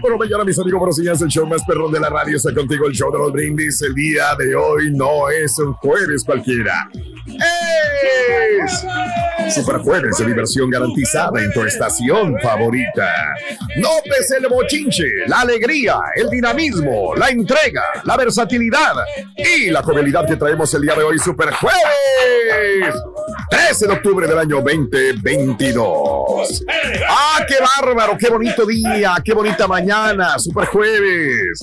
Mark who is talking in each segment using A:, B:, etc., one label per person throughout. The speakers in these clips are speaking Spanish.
A: Por mañana, mis amigos, buenos días. El show más perrón de la radio está contigo. El show de los brindis. El día de hoy no es un jueves cualquiera. Es Super Jueves de diversión garantizada en tu estación favorita. Notes el bochinche, la alegría, el dinamismo, la entrega, la versatilidad y la jovialidad que traemos el día de hoy. Super Jueves. 13 de octubre del año 2022. ¡Ah, qué bárbaro! ¡Qué bonito día! ¡Qué bonita mañana! ¡Super jueves!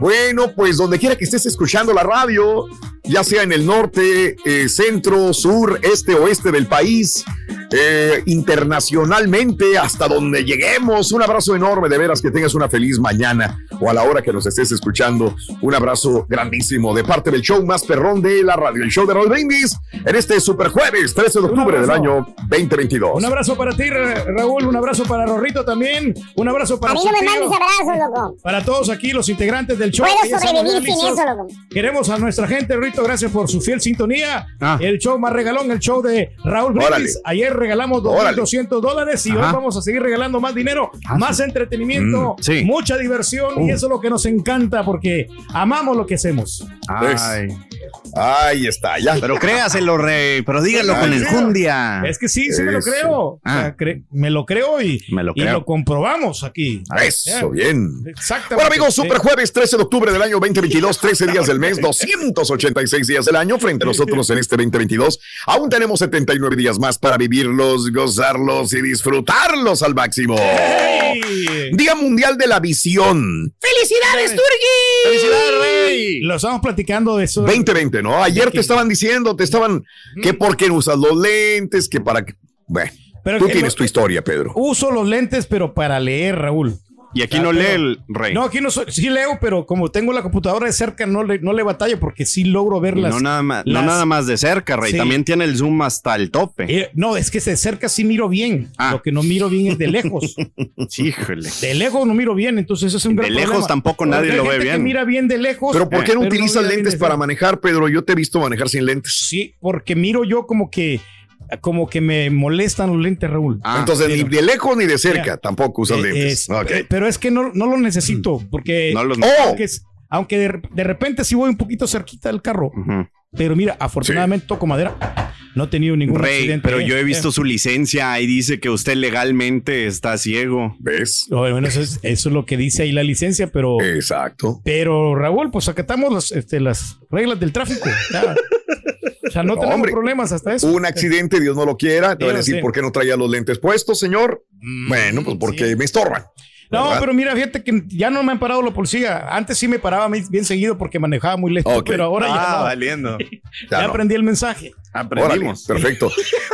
A: Bueno, pues donde quiera que estés escuchando la radio, ya sea en el norte, eh, centro, sur, este, oeste del país, eh, internacionalmente, hasta donde lleguemos. Un abrazo enorme, de veras que tengas una feliz mañana o a la hora que nos estés escuchando. Un abrazo grandísimo de parte del show más perrón de la radio, el show de Roll Brindis, en este super jueves, 13 de octubre del año 2022.
B: Un abrazo para ti, Ra- Raúl. Un abrazo para Rorrito también. Un abrazo para
C: A mí
B: su
C: no me
B: tío.
C: mandes abrazos, loco.
B: Para todos aquí, los integrantes del show.
C: Puedo sobrevivir sin eso, loco.
B: Queremos a nuestra gente, Rito, gracias por su fiel sintonía.
D: Ah.
B: El show más regalón, el show de Raúl Brindis.
A: Órale.
B: Ayer regalamos
A: Órale.
B: 2.200 dólares y hoy vamos a seguir regalando más dinero,
D: Ah,
B: más
D: sí.
B: entretenimiento,
D: Mm, sí.
B: mucha diversión y eso es lo que nos encanta porque amamos lo que hacemos.
D: Ay.
A: Ahí está, ya.
D: Pero créaselo, rey. Pero dígalo con enjundia.
B: Es que sí, sí me lo creo. O sea,
D: Ah.
B: cre- me lo creo y,
D: Me lo
B: y
D: creo.
B: lo comprobamos aquí.
A: Eso, bien.
B: Exactamente.
A: Bueno, amigos, super jueves 13 de octubre del año 2022, 13 días del mes, 286 días del año frente a nosotros en este 2022. Aún tenemos 79 días más para vivirlos, gozarlos y disfrutarlos al máximo.
B: ¡Ey!
A: Día Mundial de la Visión. ¡Felicidades, Turgui!
D: ¡Felicidades, rey!
B: Lo estamos platicando de eso.
A: 2020, ¿no? Ayer te
B: que-
A: estaban diciendo, te estaban, que por qué no usas los lentes, que para qué. Bueno,
B: Pero
A: tú
B: que
A: tienes
B: lo-
A: tu historia, Pedro.
B: Uso los lentes, pero para leer, Raúl.
D: Y aquí no
B: pero-
D: lee el rey.
B: No, aquí no soy, sí leo, pero como tengo la computadora de cerca, no le, no le batallo porque sí logro ver las.
D: no, nada más, no nada más de cerca, rey.
B: Sí.
D: También tiene el zoom hasta el tope.
B: Eh, no, es que de cerca sí miro bien.
D: Ah.
B: Lo que no miro bien es de lejos.
D: Híjole.
B: De lejos no miro bien, entonces eso es un
D: De
B: gran
D: lejos
B: problema.
D: tampoco nadie lo ve
B: gente que
D: bien.
B: mira bien de lejos.
A: Pero ¿por qué no
B: pero
A: utilizas
B: bien
A: lentes
B: de
A: para manejar, Pedro? Yo te he visto manejar sin lentes.
B: Sí, porque miro yo como que como que me molestan los lentes, Raúl.
D: Ah,
A: Entonces,
B: pero-
A: ni de lejos ni de cerca,
B: Mira,
A: tampoco usas
B: Eh,
A: lentes.
B: es-
A: Ok.
B: eh, Pero es que no, no lo necesito, porque
D: No los-
A: ¡Oh!
B: aunque, es- aunque de, de repente sí voy un poquito cerquita del carro,
D: Ujú.
B: pero mira, afortunadamente toco madera, no he tenido ningún
D: Rey,
B: accidente.
D: pero
B: eh.
D: yo he visto
B: Eh,
D: su licencia y dice que usted legalmente está ciego.
A: ¿Ves?
B: bueno, eso es, eso es lo que dice ahí la licencia, pero,
A: Exacto.
B: pero Raúl, pues acatamos las, este, las reglas del tráfico. O sea, no,
A: No,
B: tenemos
A: hombre.
B: problemas hasta eso.
A: Un accidente, Dios no lo quiera. Te van a decir,
B: sí.
A: ¿por qué no traía los lentes puestos, señor?
B: Mm,
A: Bueno, pues porque
B: sí.
A: me estorban.
B: No,
A: ¿verdad?
B: pero mira, fíjate que ya no me han parado la policía. Antes sí me paraba muy- bien seguido porque manejaba muy lento, pero ahora ya no.
D: valiendo.
A: Ya
B: Ya
A: no.
B: aprendí el mensaje.
D: Aprendimos.
A: Órale, perfecto.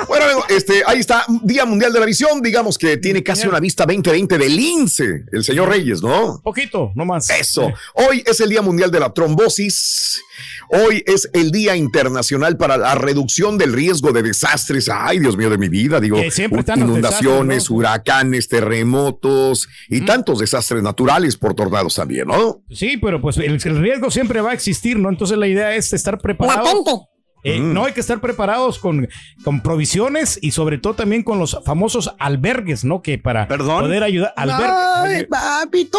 A: bueno, amigo, este, ahí está, Día Mundial de la Visión. Digamos que tiene casi una vista 2020 del INSE, el señor Reyes, ¿no?
B: Poquito, no más.
A: Eso. Hoy es el Día Mundial de la Trombosis. Hoy es el Día Internacional para la Reducción del Riesgo de Desastres. Ay, Dios mío de mi vida. Digo,
B: Que siempre están los
A: inundaciones, huracanes, terremotos y tantos desastres naturales por tornados también, ¿no?
B: Sí, pero pues el, el riesgo siempre va a existir, ¿no? Entonces la idea es estar preparados. Eh,
A: Mm.
B: No hay que estar preparados con, con provisiones y sobre todo también con los famosos albergues, ¿no? Que para
D: ¿Perdón?
B: poder ayudar, albergues,
A: papito.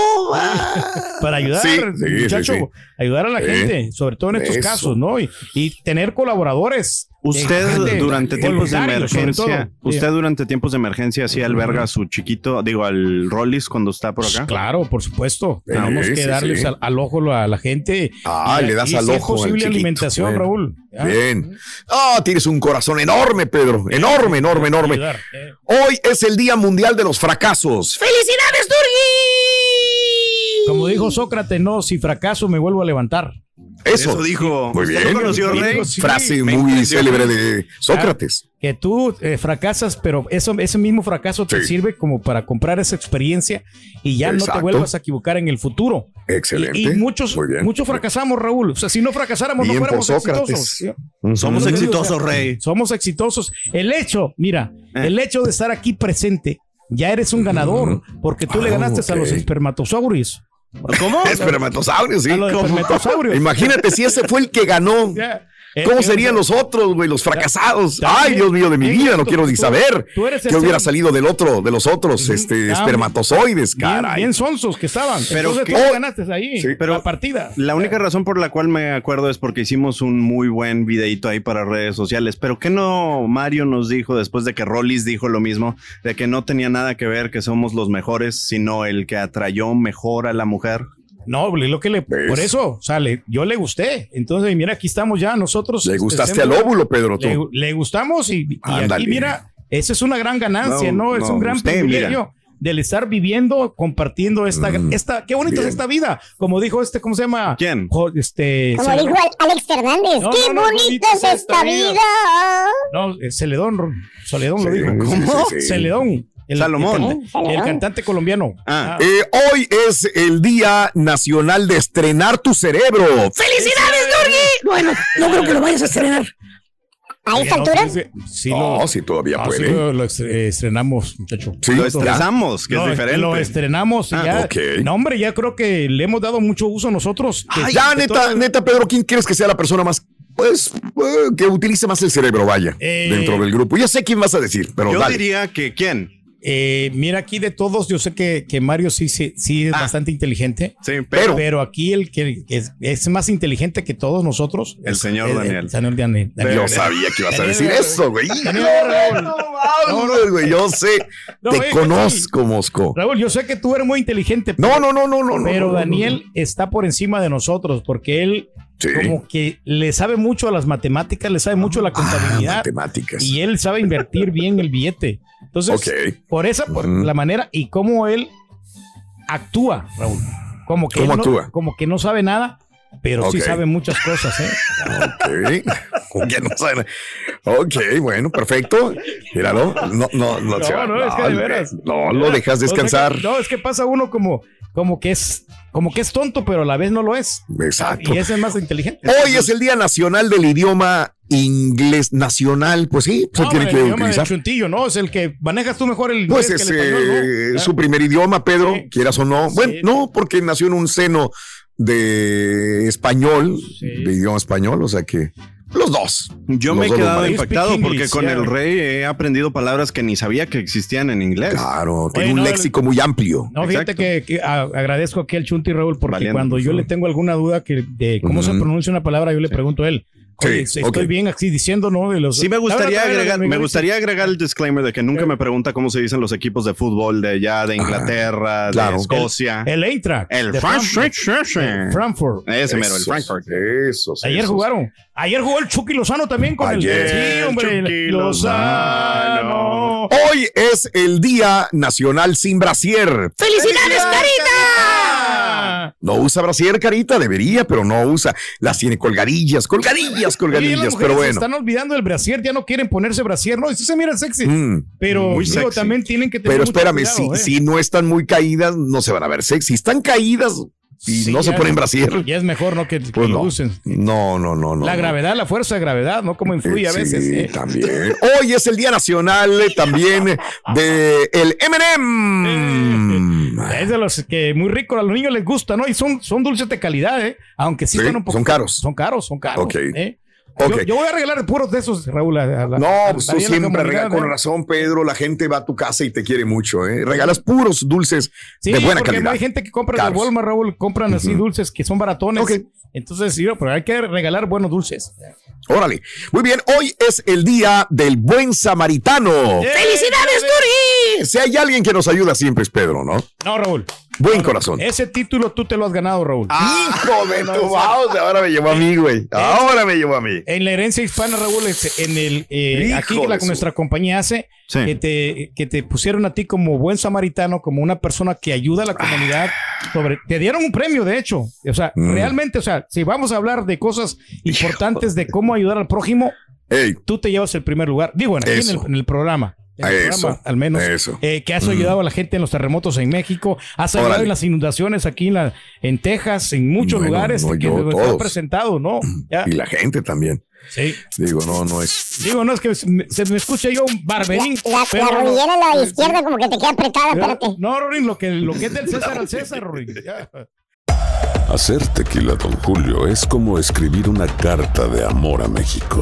B: para ayudar,
A: Sí, sí,
B: muchacho,
A: sí, sí.
B: ayudar a la gente, sobre todo en estos
A: Eso.
B: casos, ¿no? Y, y tener colaboradores.
D: Usted durante tiempos de emergencia, usted durante tiempos de emergencia sí alberga a su chiquito, digo al Rollis cuando está por acá.
B: Claro, por supuesto.
A: Sí,
B: Tenemos que darles
A: sí.
B: Al, al ojo a la gente.
A: Ah,
B: Y-
A: le das
B: y
A: al
B: si es
A: ojo al
B: posible
A: chiquito.
B: alimentación,
A: Bueno.
B: Raúl. ¿ya?
A: Bien. Ah, tienes un corazón enorme, Pedro. Enorme, enorme, enorme.
B: Ayudar, eh.
A: Hoy es el Día Mundial de los Fracasos. ¡Felicidades, Turgi!
B: Como dijo Sócrates, no, si fracaso me vuelvo a levantar.
A: Eso.
D: Eso dijo.
A: Muy
D: ¿Usted
A: bien.
D: lo conoció, Rey?
B: Sí,
A: Frase muy célebre de Sócrates.
B: Que tú eh, fracasas, pero eso, ese mismo fracaso te
A: Sí.
B: sirve como para comprar esa experiencia y ya no te vuelvas a equivocar en el futuro.
A: Excelente.
B: Y, y muchos,
A: Muy bien.
B: muchos fracasamos, Raúl. O sea, si no fracasáramos,
A: Bien
B: no fuéramos
A: Sócrates.
B: exitosos.
D: Somos
B: Sí,
D: exitosos,
B: o sea,
D: Rey.
B: Somos exitosos. El hecho, mira,
D: Eh.
B: el hecho de estar aquí presente, ya eres un ganador, porque tú le
A: Ah,
B: ganaste a los espermatosaurios.
D: ¿Cómo?
A: Espermatosaurios, sí.
B: A los
A: ¿Cómo?
B: espermatosaurios.
A: Imagínate si ese fue el que ganó.
B: Eh,
A: ¿Cómo serían los otros, güey? Los fracasados. Ay, Dios mío de mi vida, no quiero ni saber
B: tú eres el
A: qué hubiera salido del otro, de los otros, este, espermatozoides,
B: Bien,
A: caray.
B: bien sonsos que estaban.
D: Pero que-
B: tú
A: Oh,
B: ganaste ahí.
D: Pero-
B: la partida.
D: La única razón por la cual me acuerdo es porque hicimos un muy buen videito ahí para redes sociales. Pero ¿qué no Mario nos dijo después de que Rollis dijo lo mismo? De que no tenía nada que ver que somos los mejores, sino el que atrayó mejor a la mujer.
B: No, es lo que le,
A: ¿Ves?
B: por eso, o sea, le- yo le gusté. Entonces, mira, aquí estamos ya nosotros.
A: Le
B: este,
A: gustaste al óvulo, Pedro, tú.
B: Le, le gustamos y, aquí, mira, esa es una gran ganancia,
D: No,
B: ¿no? Es
D: no,
B: un gran
D: usted,
B: privilegio del estar viviendo, compartiendo esta,
A: Mm.
B: esta, qué bonita
A: Bien.
B: es esta vida. Como dijo este, ¿cómo se llama?
D: ¿Quién?
B: Jo- Este,
C: Como dijo Alex Fernández.
B: No,
C: ¡Qué
B: no, no,
C: bonita es esta vida!
B: no, eh, Celedón, Soledón lo dijo.
A: sí,
B: ¿Cómo?
A: sí, sí.
B: Celedón. El,
D: Salomón.
B: El, cantante- el cantante colombiano.
D: Ah.
A: Eh, hoy es el Día Nacional de Estrenar tu Cerebro.
C: ¡Felicidades, Dorgui! Bueno, no creo que lo vayas a estrenar. ¿A esta
B: No,
C: altura?
B: sí, sí
A: No,
B: lo-
A: si todavía
B: Ah, sí
A: puede.
B: lo, eh, estrenamos, muchacho.
A: Sí,
D: Lo
A: ya.
D: estresamos, que
B: Lo-
D: es diferente.
B: Lo estrenamos y
D: Ah,
B: ya. No, hombre, ya creo que le hemos dado mucho uso nosotros. Que-
A: ya,
B: que
A: neta,
B: todo-
A: neta, Pedro, ¿quién quieres que sea la persona más, pues, eh, que utilice más el cerebro, vaya,
B: Eh,
A: dentro del grupo? Ya sé quién vas a decir, pero
D: Yo
A: dale.
D: diría que ¿quién?
B: Eh, mira, aquí de todos, yo sé que, que Mario sí, sí, sí es
D: Ah.
B: bastante inteligente.
D: Sí,
B: Pero,
D: pero,
B: aquí el que es, es más inteligente que todos nosotros.
D: El
B: es-
D: señor
B: es-
D: Daniel.
B: El señor Daniel. Daniel.
A: Yo sabía que ibas a decir eso, güey. No, no, no, güey, yo sé.
B: No,
A: Te
B: es que
A: conozco, Mosco.
B: Raúl, yo sé que tú eres muy inteligente.
A: No, no, no, no, no. no,
B: Pero
A: no, no,
B: Daniel está por encima de nosotros porque él
A: Sí.
B: como que le sabe mucho a las matemáticas, le sabe mucho a la
A: Ah,
B: contabilidad
A: matemáticas.
B: y él sabe invertir bien el billete. Entonces, por esa, por la manera y cómo él actúa, Raúl. Como que,
A: ¿Cómo
B: él no,
A: actúa?
B: como que no sabe nada, pero sí sabe muchas cosas, ¿eh?
A: Ok. No sabe. Ok, bueno, perfecto. Míralo. No, no, no.
B: No,
A: se va.
B: no, es que de veras.
A: No, lo dejas
B: O sea que-
A: descansar.
B: no, es que pasa uno como, como que es, como que es tonto, pero a la vez no lo es.
A: Exacto.
B: Y ese es más inteligente.
A: Hoy es el Día Nacional del Idioma Inglés Nacional. Pues sí, pues
B: No,
A: tiene
B: el
A: que
B: idioma
A: utilizar.
B: chuntillo, ¿no? Es el que manejas tú mejor el
A: Pues
B: inglés
A: es
B: que el
A: eh,
B: español, ¿no?
A: su primer idioma, Pedro,
B: Sí.
A: quieras o no.
B: Sí.
A: Bueno, no, porque nació en un seno de español,
B: Sí.
A: de idioma español, o sea que los dos.
D: yo
A: Los
D: me he quedado impactado porque con el rey he aprendido palabras que ni sabía que existían en inglés.
A: Claro, tiene un
B: no,
A: léxico muy amplio.
B: No, fíjate
D: Exacto.
B: que, que a- agradezco aquí al Chunti Raúl porque
D: Valiente.
B: cuando yo le tengo alguna duda que de cómo se pronuncia una palabra, yo le pregunto a él.
A: Sí,
B: estoy bien así diciendo, ¿no? De los,
D: Sí me gustaría agregar, me gustaría agregar el disclaimer de que nunca me pregunta cómo se dicen los equipos de fútbol de allá, de Inglaterra, de Escocia.
B: El Eintracht.
D: El Frankfurt.
B: Frankfurt. Frankfurt.
D: Ese mero, el Frankfurt.
A: Esos,
B: Ayer
A: esos.
B: jugaron. Ayer jugó el Chucky Lozano también con
A: Ayer.
B: el. Sí, hombre.
D: Chucky
B: Lozano.
A: Hoy es el Día Nacional sin brasier.
C: ¡Felicidades, Carita!
A: No usa brasier, carita, debería, pero no usa. Las tiene colgadillas, colgadillas, colgadillas, pero
B: se
A: bueno.
B: están olvidando del brasier, ya no quieren ponerse brasier, no, eso se mira sexy.
A: Mm,
B: pero
D: muy
B: digo,
D: sexy.
B: también tienen que tener
A: pero espérame,
B: cuidado,
A: si,
B: ¿eh?
A: si no están muy caídas, no se van a ver sexy. Si están caídas y
B: Sí,
A: no se ponen brasier,
B: Ya es mejor, ¿no? Que, que
A: pues no.
B: usen.
A: No, no, no, no.
B: la
A: no.
B: gravedad, la fuerza de gravedad, ¿no? Cómo influye a
A: Sí,
B: veces. ¿eh?
A: también. Hoy es el Día Nacional eh, también de el M&M.
B: Es de los que muy ricos, a los niños les gusta, ¿no? Y son, son dulces de calidad, ¿eh? Aunque sí,
A: Sí,
B: están un poco.
A: son caros.
B: Son caros, son caros.
A: Ok.
B: ¿eh?
A: Ok.
B: Yo, yo voy a regalar puros de esos, Raúl. a- a la-
A: No,
B: a-
A: pues tú siempre regalas con razón, Pedro. La gente va a tu casa y te quiere mucho, ¿eh? Regalas puros dulces
B: Sí,
A: de buena
B: porque
A: calidad.
B: hay gente que compra de. Walmart, Raúl, compran así dulces que son baratones.
A: Ok.
B: Entonces, sí, pero hay que regalar buenos dulces.
A: Órale. Muy bien, hoy es el día del buen samaritano.
C: ¡Felicidades,
A: Si hay alguien que nos ayuda siempre es Pedro, ¿no?
B: No, Raúl.
A: Buen corazón.
B: Ese título tú te lo has ganado, Raúl.
A: Hijo de tu mouse, ahora me llevó a mí, güey. Ahora me llevó a mí.
B: En la herencia hispana, Raúl, es- en el eh, aquí que la, nuestra compañía hace,
D: Sí.
B: que, te, que te pusieron a ti como buen samaritano, como una persona que ayuda a la comunidad. Sobre, te dieron un premio, de hecho. O sea,
A: Mm.
B: realmente, o sea, si vamos a hablar de cosas importantes de cómo ayudar al prójimo,
A: Ey,
B: tú te llevas el primer lugar. Digo, aquí en el,
A: Eso.
B: en el programa. En el
A: Eso,
B: programa, al menos.
A: eso.
B: eh, que has ayudado a la gente en los terremotos en México, has ayudado
A: Órale.
B: en las inundaciones aquí en, la, en Texas, en muchos
A: Bueno,
B: lugares
A: no,
B: que
A: yo,
B: nos han
A: todos.
B: presentado, ¿no? Ya.
A: y la gente también.
B: Sí.
A: Digo, no, no es.
B: Digo, no es que se me, se me escuche yo un barberín.
C: La, la
B: pero no-
C: rodillera a la izquierda como que te queda apretada, espérate.
B: No, Rorín, lo que, lo que es del César al César, Rorín. Ya.
E: Hacer tequila, Don Julio, es como escribir una carta de amor a México.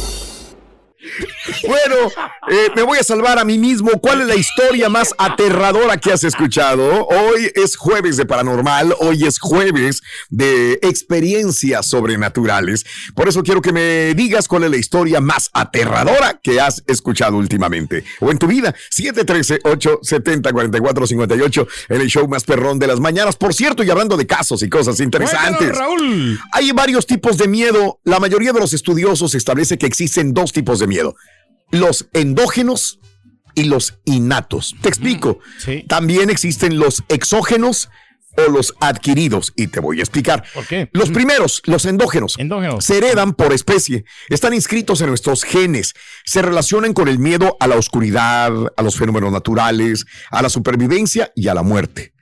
A: Bueno, eh, me voy a salvar a mí mismo. ¿Cuál es la historia más aterradora que has escuchado? Hoy es jueves de paranormal, hoy es jueves de experiencias sobrenaturales. Por eso quiero que me digas cuál es la historia más aterradora que has escuchado últimamente o en tu vida. 713-870-4458 en el show más perrón de las mañanas. Por cierto, y hablando de casos y cosas interesantes.
B: Raúl.
A: Hay varios tipos de miedo. La mayoría de los estudiosos establece que existen dos tipos de miedo. Los endógenos y los innatos. Te explico.
B: Sí.
A: También existen los exógenos o los adquiridos. Y te voy a explicar.
B: ¿Por qué?
A: Los primeros, los endógenos,
B: Endógenos.
A: se heredan por especie. Están inscritos en nuestros genes. Se relacionan con el miedo a la oscuridad, a los fenómenos naturales, a la supervivencia y a la muerte.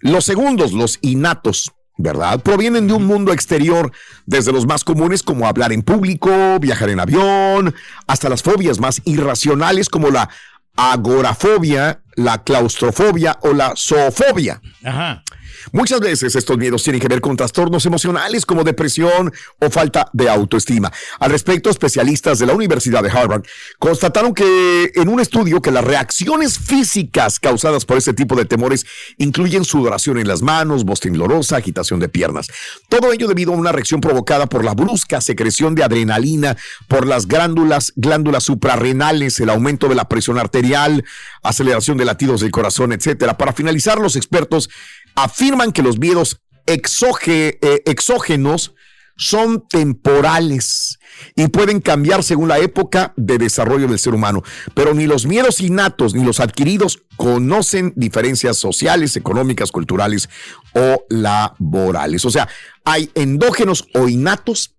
A: Los segundos, los innatos, ¿verdad? Provienen de un mundo exterior, desde los más comunes como hablar en público, viajar en avión, hasta las fobias más irracionales como la agorafobia, la claustrofobia o la zoofobia.
B: Ajá.
A: Muchas veces estos miedos tienen que ver con trastornos emocionales como depresión o falta de autoestima. Al respecto, especialistas de la Universidad de Harvard constataron que en un estudio que las reacciones físicas causadas por este tipo de temores incluyen sudoración en las manos, voz temblorosa, agitación de piernas. Todo ello debido a una reacción provocada por la brusca secreción de adrenalina por las glándulas, glándulas suprarrenales, el aumento de la presión arterial, aceleración de latidos del corazón, etcétera. Para finalizar, los expertos afirman que los miedos exoge- eh, exógenos son temporales y pueden cambiar según la época de desarrollo del ser humano. Pero ni los miedos innatos ni los adquiridos conocen diferencias sociales, económicas, culturales o laborales. O sea, hay endógenos o innatos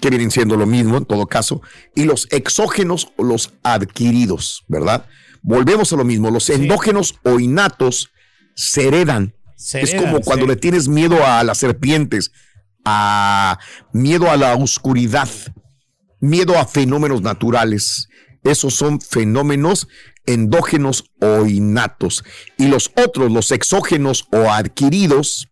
A: que vienen siendo lo mismo en todo caso, y los exógenos o los adquiridos, ¿verdad? Volvemos a lo mismo, los endógenos o innatos se heredan. Es como cuando le tienes miedo a las serpientes, a miedo a la oscuridad, miedo a fenómenos naturales. Esos son fenómenos endógenos o innatos. Y los otros, los exógenos o adquiridos,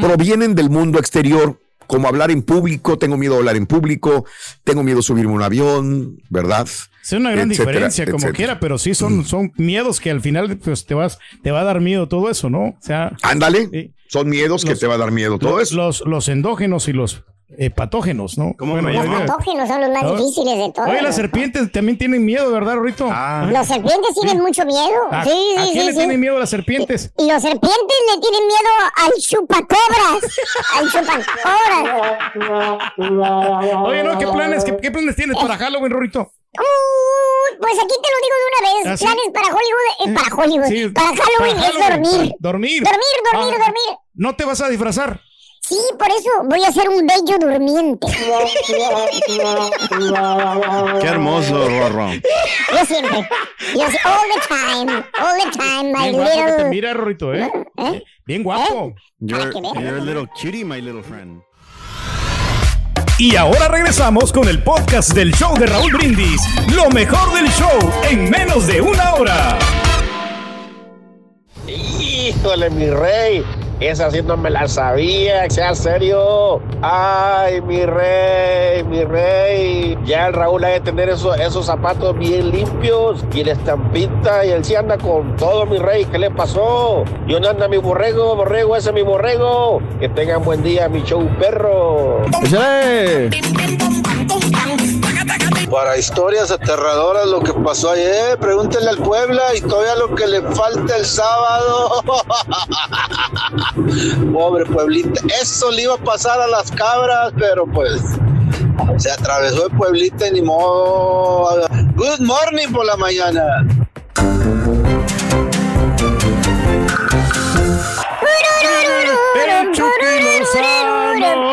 A: provienen del mundo exterior, como hablar en público, tengo miedo a hablar en público, tengo miedo a subirme a un avión, ¿verdad?
B: Es una gran
A: Etcétera,
B: diferencia, como
A: etcétera.
B: quiera, pero sí son, son miedos que al final pues, te, vas, te va a dar miedo todo eso, ¿no? O sea,
A: Ándale, son miedos que
B: Los-
A: te va a dar miedo todo
B: los,
A: eso.
B: los, los endógenos y los eh, patógenos, ¿no?
D: ¿Cómo llamo?
B: ya-
C: Patógenos son los más
B: ¿No?
C: difíciles de todos.
B: Oye, las serpientes también tienen miedo, ¿verdad, Rito?
D: Ah.
C: Los serpientes tienen mucho miedo.
B: ¿A,
C: sí,
B: a
C: sí,
B: quién
C: sí,
B: le
C: sí.
B: tienen miedo a las serpientes?
C: Y los serpientes le tienen miedo al chupacobras. al chupacobras.
B: Oye, no, ¿qué planes, qué, qué planes tienes para Halloween, Rorito?
C: Pues aquí te lo digo de una vez.
B: ¿Ah, sí?
C: Planes para Hollywood, eh, para Hollywood.
B: Sí,
C: para Halloween
B: para
C: es
B: Halloween,
C: dormir.
B: Dormir.
C: Dormir, dormir,
B: Ah,
C: dormir.
B: ¿No te vas a disfrazar?
C: Sí, por eso voy a ser un bello durmiente.
D: Qué hermoso, Rorro.
C: Yo siempre. Yo sí- all the time. All the time, my
B: Bien guapo que te
C: little.
B: mira, Rorito, ¿eh? Bien guapo.
D: You're,
C: que veas.
D: you're a little cutie, my little friend.
F: Y ahora regresamos con el podcast del show de Raúl Brindis. Lo mejor del show en menos de una hora.
G: Híjole, mi rey. Esa sí no me la sabía, sea serio. Ay, mi rey, mi rey. Ya el Raúl ha de tener esos, esos zapatos bien limpios y la estampita. Y él sí anda con todo, mi rey. ¿Qué le pasó? ¿Y dónde anda mi borrego? Borrego, ese es mi borrego. Que tengan buen día, mi show perro.
H: Para historias aterradoras lo que pasó ayer, pregúntenle al Puebla y todavía lo que le falta el sábado. Pobre Pueblita, eso le iba a pasar a las cabras, pero pues se atravesó el Pueblita ni modo. Good morning por la mañana.
B: El Chucky Lozano,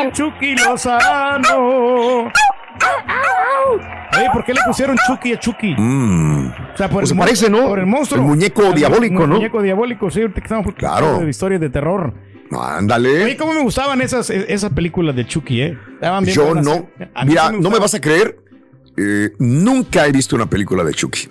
B: el Chucky Lozano. Oye, ¿por qué le pusieron Chucky a Chucky?
A: Mm.
B: O sea, por
A: Pues se
B: mon-
A: parece, ¿no?
B: Por el monstruo.
A: El muñeco
B: El mu-
A: diabólico,
B: el
A: ¿no?
B: muñeco diabólico, sí, ahorita que estamos
A: Claro.
B: de historias de terror.
A: Ándale.
B: Oye, cómo me gustaban esas, esas películas de Chucky, ¿eh? Estaban bien
A: Yo no. Mira, no me vas a creer. eh, nunca he visto una película de Chucky.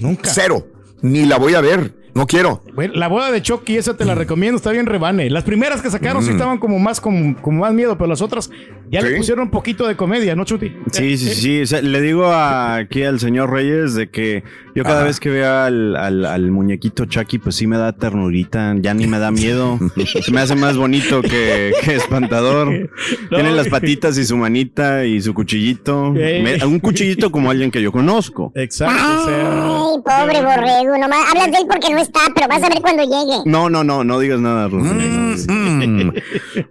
B: Nunca.
A: Cero. Ni la voy a ver. No quiero.
B: Bueno, la boda de Chucky, esa te la recomiendo, está bien rebane. Las primeras que sacaron sí
A: Mm.
B: estaban como más, como, como más miedo, pero las otras ya le pusieron un poquito de comedia, ¿no, Chuti?
D: Sí, sí, sí. O sea, le digo a- aquí al señor Reyes de que yo cada vez que veo al, al- al muñequito Chucky, pues sí me da ternurita, ya ni me da miedo. Se me hace más bonito que, que espantador. Tiene las patitas y su manita y su cuchillito. Me- un cuchillito como alguien que yo conozco.
B: Exacto.
C: Ay, pobre borrego. Nomás hablas de él porque no está, pero vas a ver cuando llegue.
D: No, no, no, no digas nada, Rogelio.
A: Mm.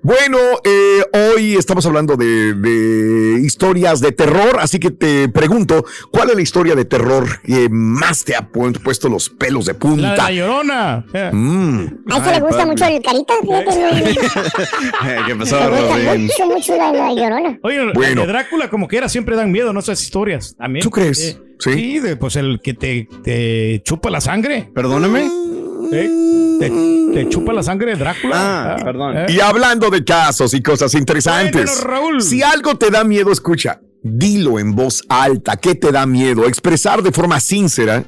A: Bueno, eh, hoy estamos hablando de, de historias de terror, así que te pregunto, ¿cuál es la historia de terror que más te ha pu- puesto los pelos de
B: La de
A: punta?
B: la llorona.
A: Mm.
C: A ese le gusta mucho el carita, fíjate.
D: ¿Qué
C: Le
D: pasó,
C: gusta
D: Rodrín?
C: mucho, mucho la, la llorona.
B: Oye,
A: Bueno.
B: de Drácula, como quiera, siempre dan miedo, ¿no? Esas historias. También.
A: ¿Tú crees?
B: Eh,
A: Sí.
B: Sí, de, pues el que te, te chupa la sangre.
D: Perdóname.
B: ¿Eh? Te, te chupa la sangre de Drácula.
D: Ah,
B: Ah,
D: perdón.
B: ¿eh?
A: Y hablando de casos y cosas interesantes,
B: Cuéntanos, Raúl.
A: si algo te da miedo, escucha, dilo en voz alta, ¿qué te da miedo? Expresar de forma sincera.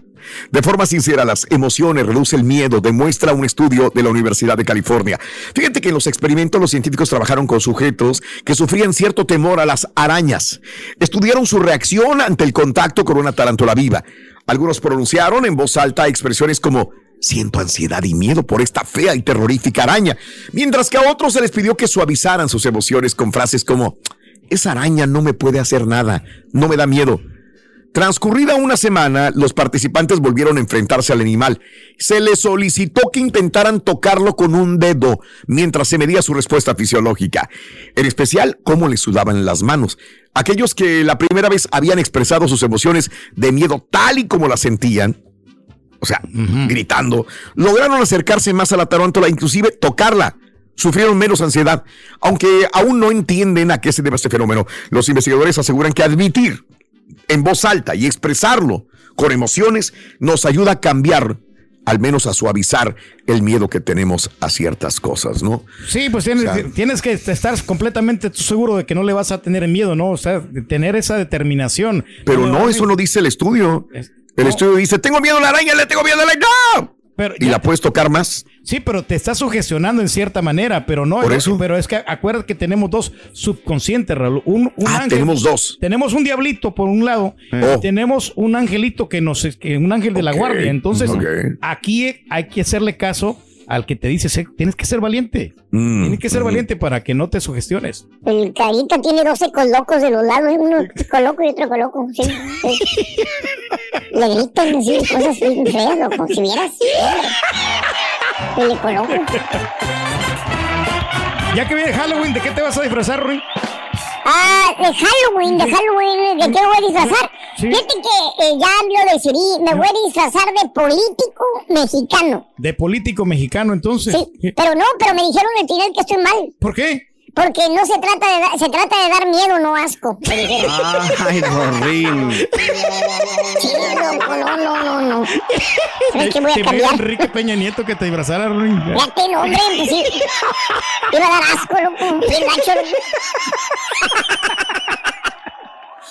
A: De forma sincera, las emociones reduce el miedo, demuestra un estudio de la Universidad de California. Fíjate que en los experimentos los científicos trabajaron con sujetos que sufrían cierto temor a las arañas. Estudiaron su reacción ante el contacto con una tarántula viva. Algunos pronunciaron en voz alta expresiones como Siento ansiedad y miedo por esta fea y terrorífica araña, mientras que a otros se les pidió que suavizaran sus emociones con frases como, esa araña no me puede hacer nada, no me da miedo. Transcurrida una semana, los participantes volvieron a enfrentarse al animal. Se les solicitó que intentaran tocarlo con un dedo mientras se medía su respuesta fisiológica. En especial, cómo les sudaban las manos. Aquellos que la primera vez habían expresado sus emociones de miedo tal y como las sentían, o sea, gritando, lograron acercarse más a la tarántula, inclusive tocarla. Sufrieron menos ansiedad, aunque aún no entienden a qué se debe este fenómeno. Los investigadores aseguran que admitir en voz alta y expresarlo con emociones nos ayuda a cambiar al menos a suavizar el miedo que tenemos a ciertas cosas, ¿no?
B: Sí, pues tienes,
A: O sea-
B: tienes que estar completamente seguro de que no le vas a tener miedo, ¿no? O sea, de tener esa determinación.
A: Pero no, eso no dice el estudio. El
B: no.
A: estudio dice, tengo miedo a la araña, le tengo miedo a la ¡No!
B: Pero
A: y la puedes tocar más.
B: Sí, pero te está sugestionando en cierta manera, pero no.
A: Por eso.
B: Pero es que acuérdate que tenemos dos subconscientes, Raúl. Un, un
A: Ah,
B: ángel-
A: tenemos dos.
B: Tenemos un diablito por un lado,
A: Oh.
B: y tenemos un angelito que nos, que un ángel de la guardia. Entonces, aquí hay que hacerle caso al que te dice, "Sé- tienes que ser valiente.
A: Mm,
B: Tienes que ser
A: mm.
B: valiente para que no te sugestiones.
C: El carita tiene 12 colocos de los lados, uno coloco y otro coloco. Sí, sí. Le gritan así cosas bien feas, loco. Si vieras. hombre. Le coloco.
B: Ya que viene Halloween, ¿de qué te vas a disfrazar, Rui?
C: Ah, de Halloween, de Halloween, ¿de qué me voy a disfrazar? Fíjate que eh, ya lo decidí, me voy a disfrazar de político mexicano.
B: De político mexicano, entonces.
C: Sí, pero no, pero me dijeron el final que estoy mal.
B: ¿Por qué?
C: Porque no se trata de dar, se trata de dar miedo, no asco.
D: Ay, Rorín.
C: Sí, loco, no, no, no, no. ¿Sabes qué voy a
B: Te
C: cambiar?
B: Enrique Peña Nieto que te disfrazara, Rui.
C: Fíjate, no, hombre, pues sí. Iba a dar asco, loco. Bien gacho, loco.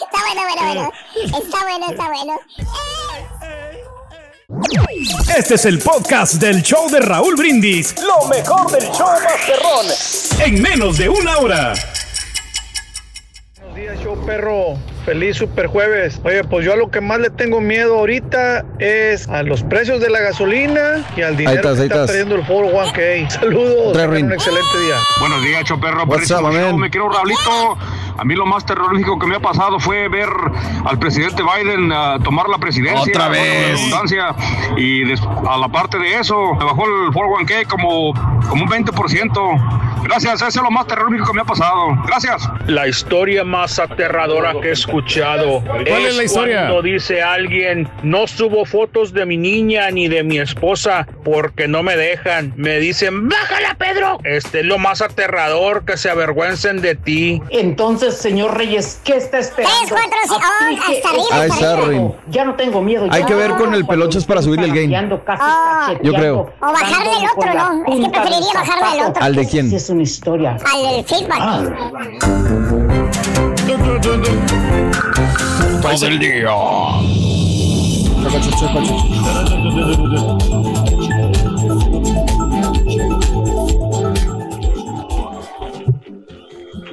C: Está bueno, bueno, bueno. Está bueno, está bueno.
F: Este es el podcast del show de Raúl Brindis. Lo mejor del show Masterrón. En menos de una hora.
I: Buenos días, show perro. Feliz super jueves. Oye, pues yo a lo que más le tengo miedo ahorita es a los precios de la gasolina y al dinero
J: estás,
I: que
J: ahí
I: está
J: estás.
I: perdiendo el 401k. Saludos. Tengan un excelente día.
K: Buenos días, Choperro.
J: Up?
K: Me quiero Raulito. A mí lo más terrorífico que me ha pasado fue ver al presidente Biden ah, tomar la presidencia.
J: Otra vez.
K: redundancia. Y des- a la parte de eso, me bajó el 401k como, como un 20%. Gracias, ese es lo más terrorífico que me ha pasado. Gracias.
L: La historia más aterradora que he escuchado
B: ¿Cuál es la historia?
L: cuando dice alguien no subo fotos de mi niña ni de mi esposa porque no me dejan. Me dicen bájala Pedro. Este es lo más aterrador que se avergüencen de ti.
M: Entonces, señor Reyes, ¿qué está esperando?
C: Tres, cuatro, cinco, oh, hasta arriba,
J: está,
M: método.
J: Rin.
M: Ya no tengo miedo.
J: Hay
M: ya.
J: que ver con el pelochas para subirle el.
M: Cacheteando, casi
C: Ah.
M: cacheteando,
J: Yo creo.
C: O bajarle el otro, ¿no? Es que preferiría bajarle el
M: zapato.
C: otro.
J: ¿Al de quién?
M: Sí, es una historia.
C: Al del feedback.
A: 等等等等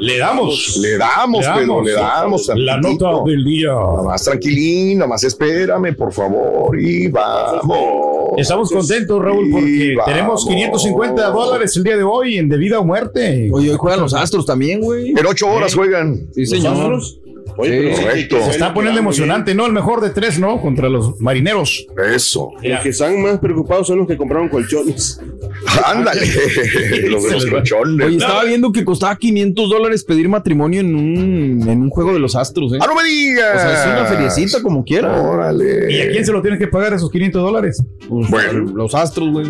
F: Le damos.
A: Le damos,
F: Le
A: pero
F: damos.
A: le damos.
F: La
A: tantito.
F: nota del día.
A: Nada más tranquilín, nada más espérame, por favor, y vamos.
B: Estamos contentos, Raúl, porque
A: Y
B: tenemos
A: vamos.
B: 550 dólares el día de hoy en de vida o muerte.
J: Oye, hoy juegan los Astros también, güey.
A: En ocho horas juegan.
J: Sí, señor.
B: Astros?
A: Oye, correcto.
B: Se está poniendo emocionante, ¿no? El mejor de tres, ¿no? Contra los marineros.
A: Eso.
N: Los que están más preocupados son los que compraron colchones.
A: Ándale. los de los colchones.
J: Oye, estaba viendo que costaba 500 dólares pedir matrimonio en un, en un juego de los Astros, ¿eh?
A: ¡Ah, no me digas!
J: O sea, es una feriecita como quiera.
A: Órale.
B: ¿Y a quién se lo tienes que pagar esos 500 dólares?
J: Pues,
A: Bueno.
J: Los Astros, güey.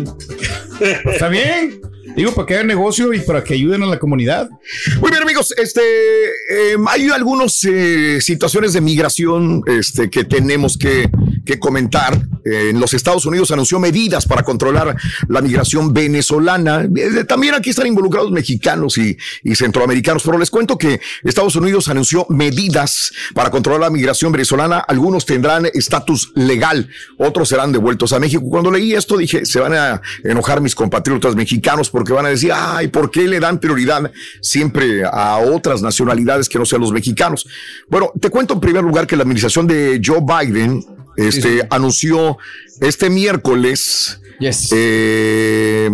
B: Está bien. Digo, para que hagan negocio y para que ayuden a la comunidad.
A: Muy bien, amigos. Este, eh, hay algunas eh, situaciones de migración este, que tenemos que, que comentar. Eh, en los Estados Unidos anunció medidas para controlar la migración venezolana. Eh, también aquí están involucrados mexicanos y, y centroamericanos, pero les cuento que Estados Unidos anunció medidas para controlar la migración venezolana. Algunos tendrán estatus legal, otros serán devueltos a México. Cuando leí esto dije, se van a enojar mis compatriotas mexicanos porque van a decir, ay, ¿por qué le dan prioridad siempre a otras nacionalidades que no sean los mexicanos? Bueno, te cuento en primer lugar que la administración de Joe Biden este, anunció este miércoles. eh,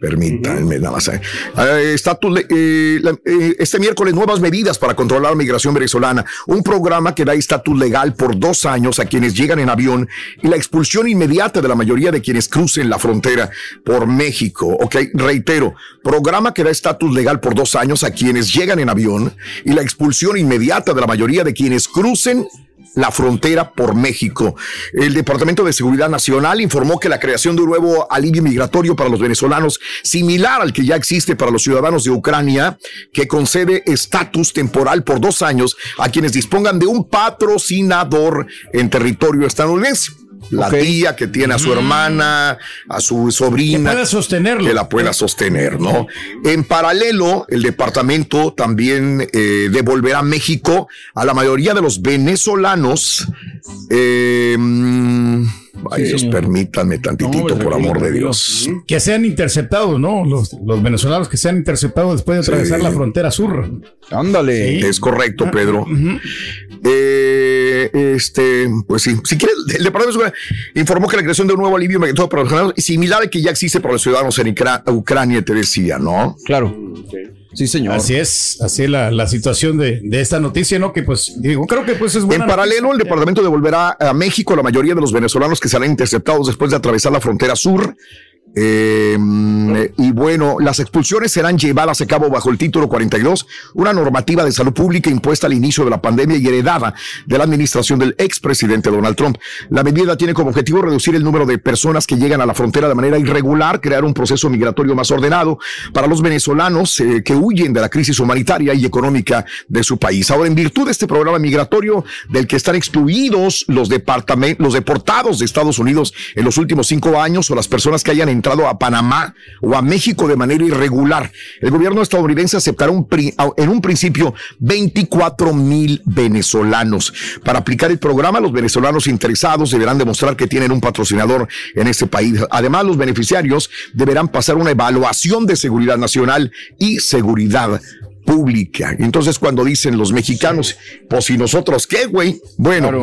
A: Permítanme nada más. eh. Eh, estatus le- eh, la- eh, este miércoles nuevas medidas para controlar la migración venezolana. Un programa que da estatus legal por dos años a quienes llegan en avión y la expulsión inmediata de la mayoría de quienes crucen la frontera por México. Ok, reitero, programa que da estatus legal por dos años a quienes llegan en avión y la expulsión inmediata de la mayoría de quienes crucen la frontera por México. El Departamento de Seguridad Nacional informó que la creación de un nuevo alivio migratorio para los venezolanos, similar al que ya existe para los ciudadanos de Ucrania, que concede estatus temporal por dos años a quienes dispongan de un patrocinador en territorio estadounidense. La tía que tiene a su hermana, a su sobrina.
B: Que pueda sostenerlo.
A: Que la pueda sostener, ¿no? En paralelo, el departamento también eh, devolverá a México a la mayoría de los venezolanos. eh, mm, ay,
B: Sí,
A: Dios, permítanme tantitito, por amor de Dios.
B: Que sean interceptados, ¿no? Los, los venezolanos que sean interceptados después de atravesar
A: Sí.
B: la frontera sur.
J: Ándale.
A: Es correcto, Pedro. Eh, este, pues sí. Si quieres, el Departamento de informó que la creación de un nuevo alivio migratorio para los ciudadanos, similar al que ya existe para los ciudadanos en Ucra- Ucrania, te decía, ¿no?
J: Claro. Sí, señor.
B: Así es, así es la, la situación de, de esta noticia, ¿no? Que pues, digo, creo que pues es buena
A: En paralelo, el departamento devolverá a México a la mayoría de los venezolanos que serán interceptados después de atravesar la frontera sur. Eh, y bueno, las expulsiones serán llevadas a cabo bajo el título 42, una normativa de salud pública impuesta al inicio de la pandemia y heredada de la administración del expresidente Donald Trump. La medida tiene como objetivo reducir el número de personas que llegan a la frontera de manera irregular, crear un proceso migratorio más ordenado para los venezolanos eh, que huyen de la crisis humanitaria y económica de su país. Ahora, en virtud de este programa migratorio del que están excluidos los los deportados de Estados Unidos en los últimos cinco años o las personas que hayan entrado a Panamá o a México de manera irregular, el gobierno estadounidense aceptará un en un principio 24 mil venezolanos. Para aplicar el programa, los venezolanos interesados deberán demostrar que tienen un patrocinador en este país. Además, los beneficiarios deberán pasar una evaluación de seguridad nacional y seguridad pública. Entonces, cuando dicen los mexicanos, pues si nosotros qué, güey. Bueno,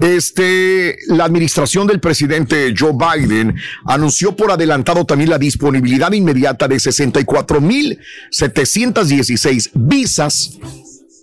A: este, la administración del presidente Joe Biden anunció por adelantado también la disponibilidad inmediata de 64.716 visas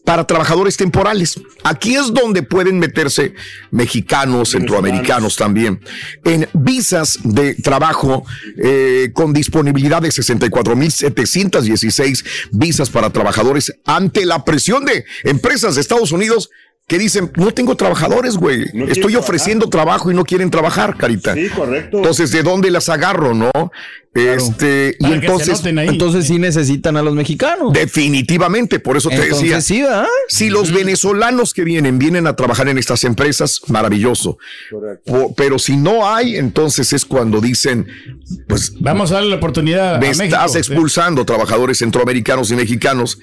A: para trabajadores temporales. Aquí es donde pueden meterse mexicanos, centroamericanos también, en visas de trabajo eh, con disponibilidad de 64.716 visas para trabajadores ante la presión de empresas de Estados Unidos que dicen, no tengo trabajadores, güey. Estoy ofreciendo trabajo y no quieren trabajar, carita.
N: Sí, correcto.
A: Entonces, ¿de dónde las agarro, no? Este, y
J: Para que se
A: entonces,
J: noten ahí. Entonces sí necesitan a los mexicanos.
A: Definitivamente, por eso te
J: Entonces
A: decía.
J: sí.
A: Si los venezolanos que vienen vienen a trabajar en estas empresas, maravilloso. Pero si no hay, entonces es cuando dicen, pues
B: Vamos a darle la oportunidad
A: me
B: a
A: estás expulsando trabajadores centroamericanos y mexicanos.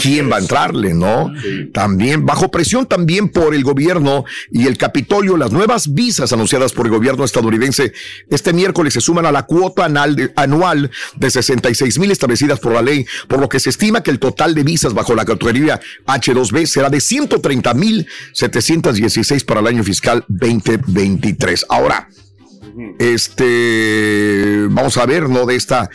A: ¿Quién va a entrarle, no? También bajo presión también por el gobierno y el Capitolio, las nuevas visas anunciadas por el gobierno estadounidense este miércoles se suman a la cuota anal de- anual de 66 mil establecidas por la ley, por lo que se estima que el total de visas bajo la categoría H2B será de 130 mil 716 para el año fiscal 2023. Ahora, este, vamos a ver, ¿no? De esta,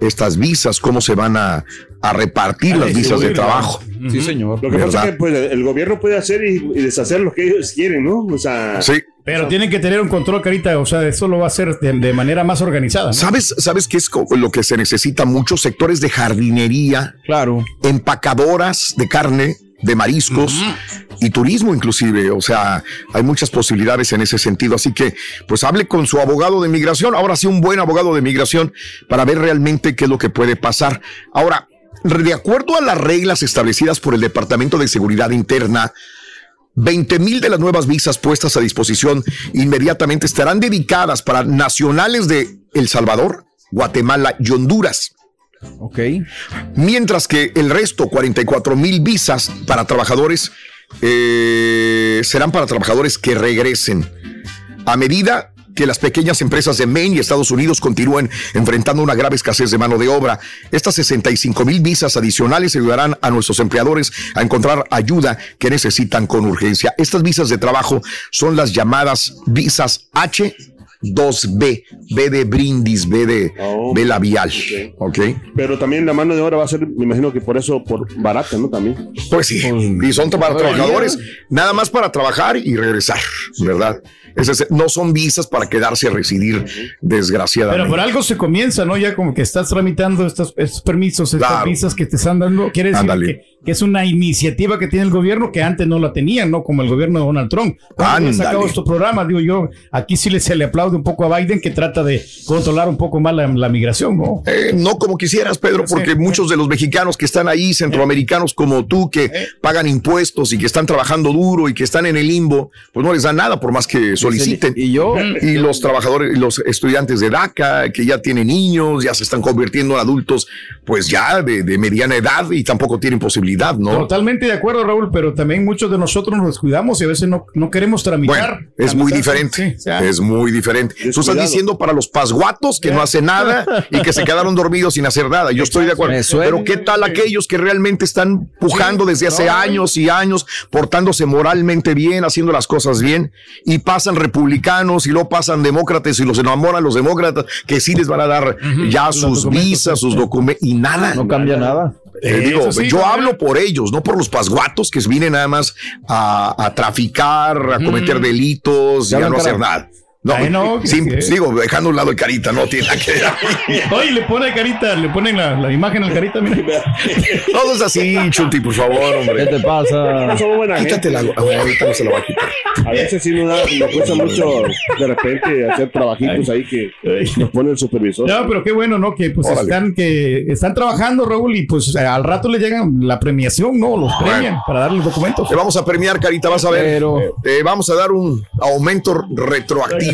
A: estas visas, cómo se van a, a repartir las visas de trabajo.
J: Sí, señor.
N: Lo que pasa es que pues, el gobierno puede hacer y, y deshacer lo que ellos quieren, ¿no? O sea,
B: Pero tienen que tener un control, Carita. O sea, eso lo va a hacer de, de manera más organizada. ¿no?
A: ¿Sabes, ¿Sabes qué es lo que se necesita? Muchos sectores de jardinería,
J: claro,
A: empacadoras de carne, de mariscos y turismo inclusive. O sea, hay muchas posibilidades en ese sentido. Así que, pues hable con su abogado de migración. Ahora sí, un buen abogado de migración para ver realmente qué es lo que puede pasar. Ahora, de acuerdo a las reglas establecidas por el Departamento de Seguridad Interna, 20 mil de las nuevas visas puestas a disposición inmediatamente estarán dedicadas para nacionales de El Salvador, Guatemala y Honduras.
J: Ok.
A: Mientras que el resto, 44 mil visas para trabajadores, eh, serán para trabajadores que regresen. A medida que las pequeñas empresas de Maine y Estados Unidos continúen enfrentando una grave escasez de mano de obra. Estas 65 mil visas adicionales ayudarán a nuestros empleadores a encontrar ayuda que necesitan con urgencia. Estas visas de trabajo son las llamadas visas H. 2B, B de brindis, B de B labial. Ok.
N: pero también la mano de obra va a ser, me imagino que por eso, por barata, ¿no? También.
A: Pues sí, y son para trabajadores, nada más para trabajar y regresar, ¿verdad? Es no son visas para quedarse a residir, desgraciadamente.
B: Pero por algo se comienza, ¿no? Ya como que estás tramitando estos, estos permisos, estas
A: Claro.
B: visas que te están dando. Quiere decir que, que es una iniciativa que tiene el gobierno que antes no la tenían, ¿no? Como el gobierno de Donald Trump.
A: Ándale.
B: sacado estos programas, digo yo, aquí sí le, se le aplaude un poco a Biden que trata de controlar un poco más la, la migración, ¿no?
A: Eh, no como quisieras, Pedro, porque muchos de los mexicanos que están ahí, centroamericanos como tú, que pagan impuestos y que están trabajando duro y que están en el limbo, pues no les dan nada por más que soliciten.
J: Y yo.
A: Y los trabajadores, los estudiantes de DACA, que ya tienen niños, ya se están convirtiendo en adultos, pues ya de, de mediana edad y tampoco tienen posibilidad, ¿no?
B: Totalmente de acuerdo, Raúl, pero también muchos de nosotros nos descuidamos y a veces no, no queremos tramitar.
A: Bueno, es muy
B: Tramitar,
A: diferente.
B: sí,
A: es muy diferente. Tú estás diciendo para los pasguatos que no hacen nada y que se quedaron dormidos sin hacer nada. Yo estoy de acuerdo. Pero ¿qué tal aquellos que realmente están pujando desde hace años y años, portándose moralmente bien, haciendo las cosas bien y pasan republicanos y luego pasan demócratas y los enamoran los demócratas que sí les van a dar ya
J: Los
A: sus visas, sus documentos y nada.
J: No cambia nada.
A: Eh, digo,
J: sí,
A: yo
J: ¿no?
A: hablo por ellos, no por los pasguatos que vienen nada más a, a traficar, a cometer delitos y
B: Ya
A: a
B: hablan
A: no hacer nada. No,
B: Ay, no,
A: sí,
B: sí.
A: digo, dejando a un lado el carita, no tiene nada que ver.
B: Oye, le pone carita, le ponen la, la imagen al carita, mira.
A: Todo es así, Chunti, por favor, hombre.
J: ¿Qué te pasa?
N: Gente.
A: Quítate la. a ver, ahorita no se la va a quitar.
N: A veces sí nos, da, nos cuesta mucho de repente hacer trabajitos ahí que nos pone el supervisor.
B: No, pero qué bueno, ¿no? Que pues
A: Órale.
B: están, que están trabajando, Raúl, y pues eh, al rato le llegan la premiación, ¿no? Los premian para darle los documentos.
A: Te vamos a premiar, Carita, vas a ver.
J: Pero-
A: Te vamos a dar un aumento retroactivo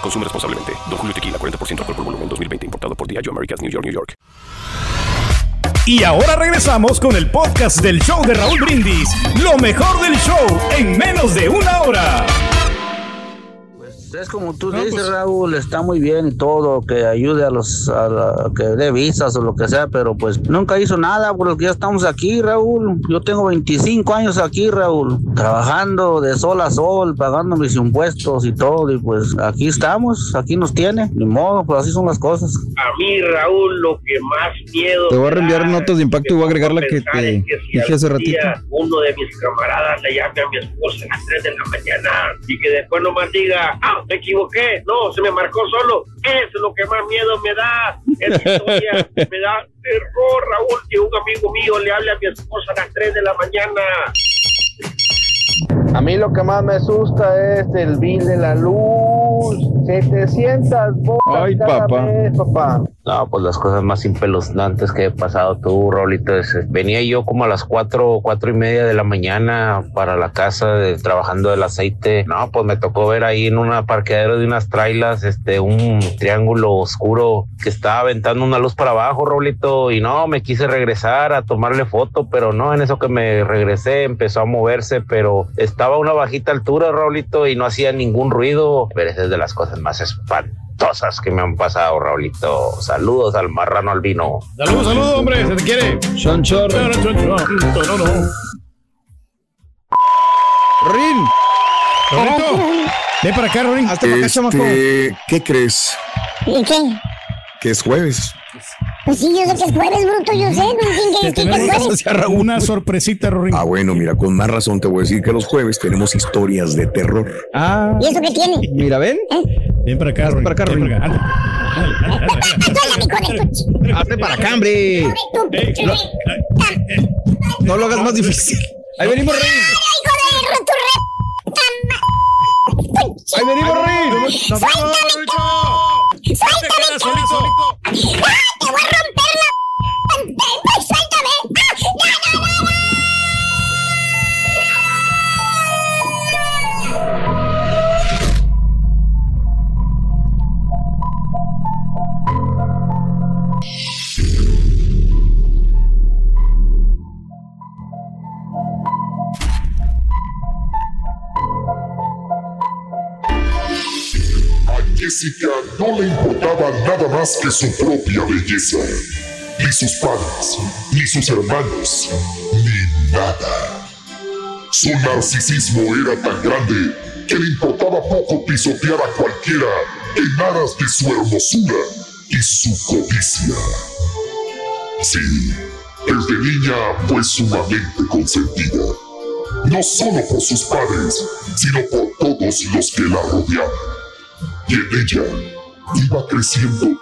O: Consume responsablemente. Don Julio Tequila, 40% alcohol por volumen, 2020. Importado por Diageo Americas, New York, New York.
F: Y ahora regresamos con el podcast del show de Raúl Brindis. Lo mejor del show en menos de una hora.
P: Es como tú dices, Raúl, está muy bien y todo, que ayude a los, a la- que dé visas o lo que sea, pero pues nunca hizo nada porque ya estamos aquí, Raúl. Yo tengo 25 años aquí, Raúl, trabajando de sol a sol, pagando mis impuestos y todo, y pues aquí estamos, aquí nos tiene, ni modo, pues así son las cosas.
G: A mí, Raúl, lo que más miedo.
J: Te voy a reenviar notas de impacto y voy a agregar la que te
G: en que si
J: dije hace ratito.
G: día Uno de mis camaradas le llame a mi esposa a las 3 de la mañana y que después nomás diga, ah, me equivoqué, no, se me marcó solo. Es lo que más miedo me da. Esa historia me da terror, Raúl, que un amigo mío le hable a mi esposa a las 3 de la mañana.
Q: A mí lo que más me asusta es el bill de la luz. 700 bolas
P: Ay,
Q: cada
P: papá.
Q: mes, papá.
P: No, pues las cosas más impeluznantes que he pasado tú, Rolito. es- venía yo como a las cuatro, cuatro y media de la mañana para la casa de, trabajando el aceite. No, pues me tocó ver ahí en una parqueadero de unas trailas, este, un triángulo oscuro que estaba aventando una luz para abajo, Rolito. Y no, me quise regresar a tomarle foto, pero no, en eso que me regresé empezó a moverse, pero estaba a una bajita altura, Raulito, y no hacía ningún ruido. Pero esa es de las cosas más espantosas que me han pasado, Raulito. Saludos al marrano albino.
B: Saludos, saludos, hombre, se te quiere.
J: Chon chorro.
B: No, no, chon, chon, no, no, no.
J: Rin.
B: Rorrito, ven para acá.
A: Este, ¿Qué crees?
C: ¿Y qué?
A: Que es jueves.
C: Pues sí, yo sé que es jueves, bruto, yo sé, no entiendo que es jueves.
B: Una sorpresita, Rorín.
A: Ah, bueno, mira, con más razón te voy a decir que los jueves tenemos historias de terror.
J: Ah.
C: ¿Y eso qué tiene?
J: Mira, ven.
B: Ven para acá, Rorín.
J: para acá,
B: Ven
J: Rorín.
B: para acá.
J: Hazte para acá, hombre. No, lo hagas más difícil. Ahí venimos, Rey. Ahí venimos, Rey.
C: ¡Suéltame! ¡Suéltame, chamaco! ¡Ah, te voy a romper
R: más que su propia belleza. Ni sus padres, ni sus hermanos, ni nada. Su narcisismo era tan grande que le importaba poco pisotear a cualquiera en aras de su hermosura y su codicia. Sí, desde niña fue sumamente consentida, no solo por sus padres, sino por todos los que la rodeaban. Y en ella iba creciendo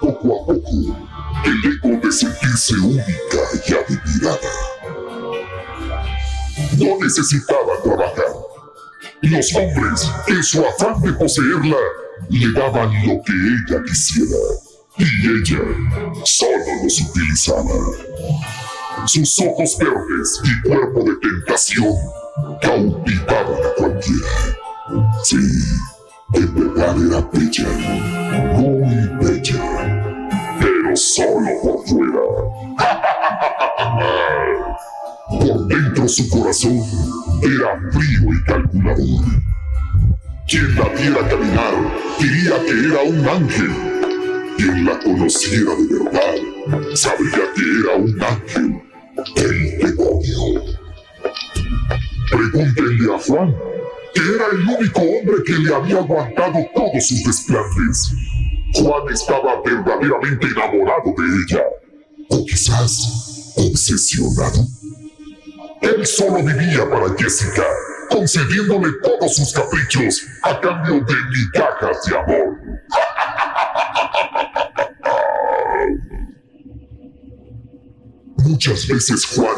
R: el eco de sentirse única y admirada. No necesitaba trabajar. Los hombres, en su afán de poseerla, le daban lo que ella quisiera. Y ella solo los utilizaba. Sus ojos verdes y cuerpo de tentación cautivaban a cualquiera. Sí, en verdad era bella, muy bella, Su corazón era frío y calculador. Quien la viera caminar diría que era un ángel. Quien la conociera de verdad sabría que era un ángel del demonio. Pregúntenle a Juan, que era el único hombre que le había aguantado todos sus desplantes. Juan estaba verdaderamente enamorado de ella, o quizás obsesionado. Él solo vivía para Jessica, concediéndole todos sus caprichos a cambio de migajas de amor. Muchas veces Juan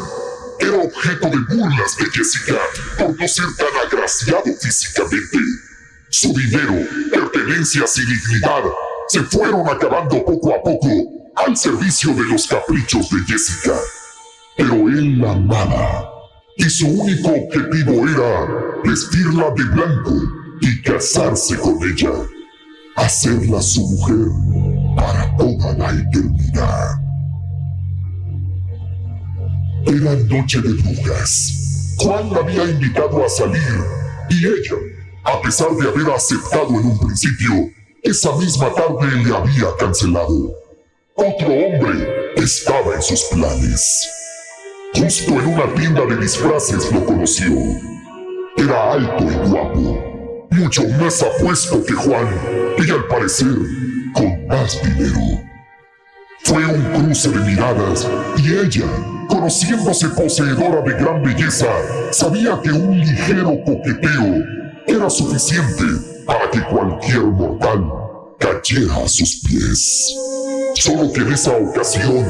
R: era objeto de burlas de Jessica por no ser tan agraciado físicamente. Su dinero, pertenencias y dignidad se fueron acabando poco a poco al servicio de los caprichos de Jessica. Pero él la amaba y su único objetivo era vestirla de blanco y casarse con ella, hacerla su mujer para toda la eternidad. Era noche de brujas. Juan la había invitado a salir y ella, a pesar de haber aceptado en un principio, esa misma tarde le había cancelado. Otro hombre estaba en sus planes. Justo en una tienda de disfraces lo conoció. Era alto y guapo, mucho más apuesto que Juan y al parecer con más dinero. Fue un cruce de miradas y ella, conociéndose poseedora de gran belleza, sabía que un ligero coqueteo era suficiente para que cualquier mortal cayera a sus pies. Solo que en esa ocasión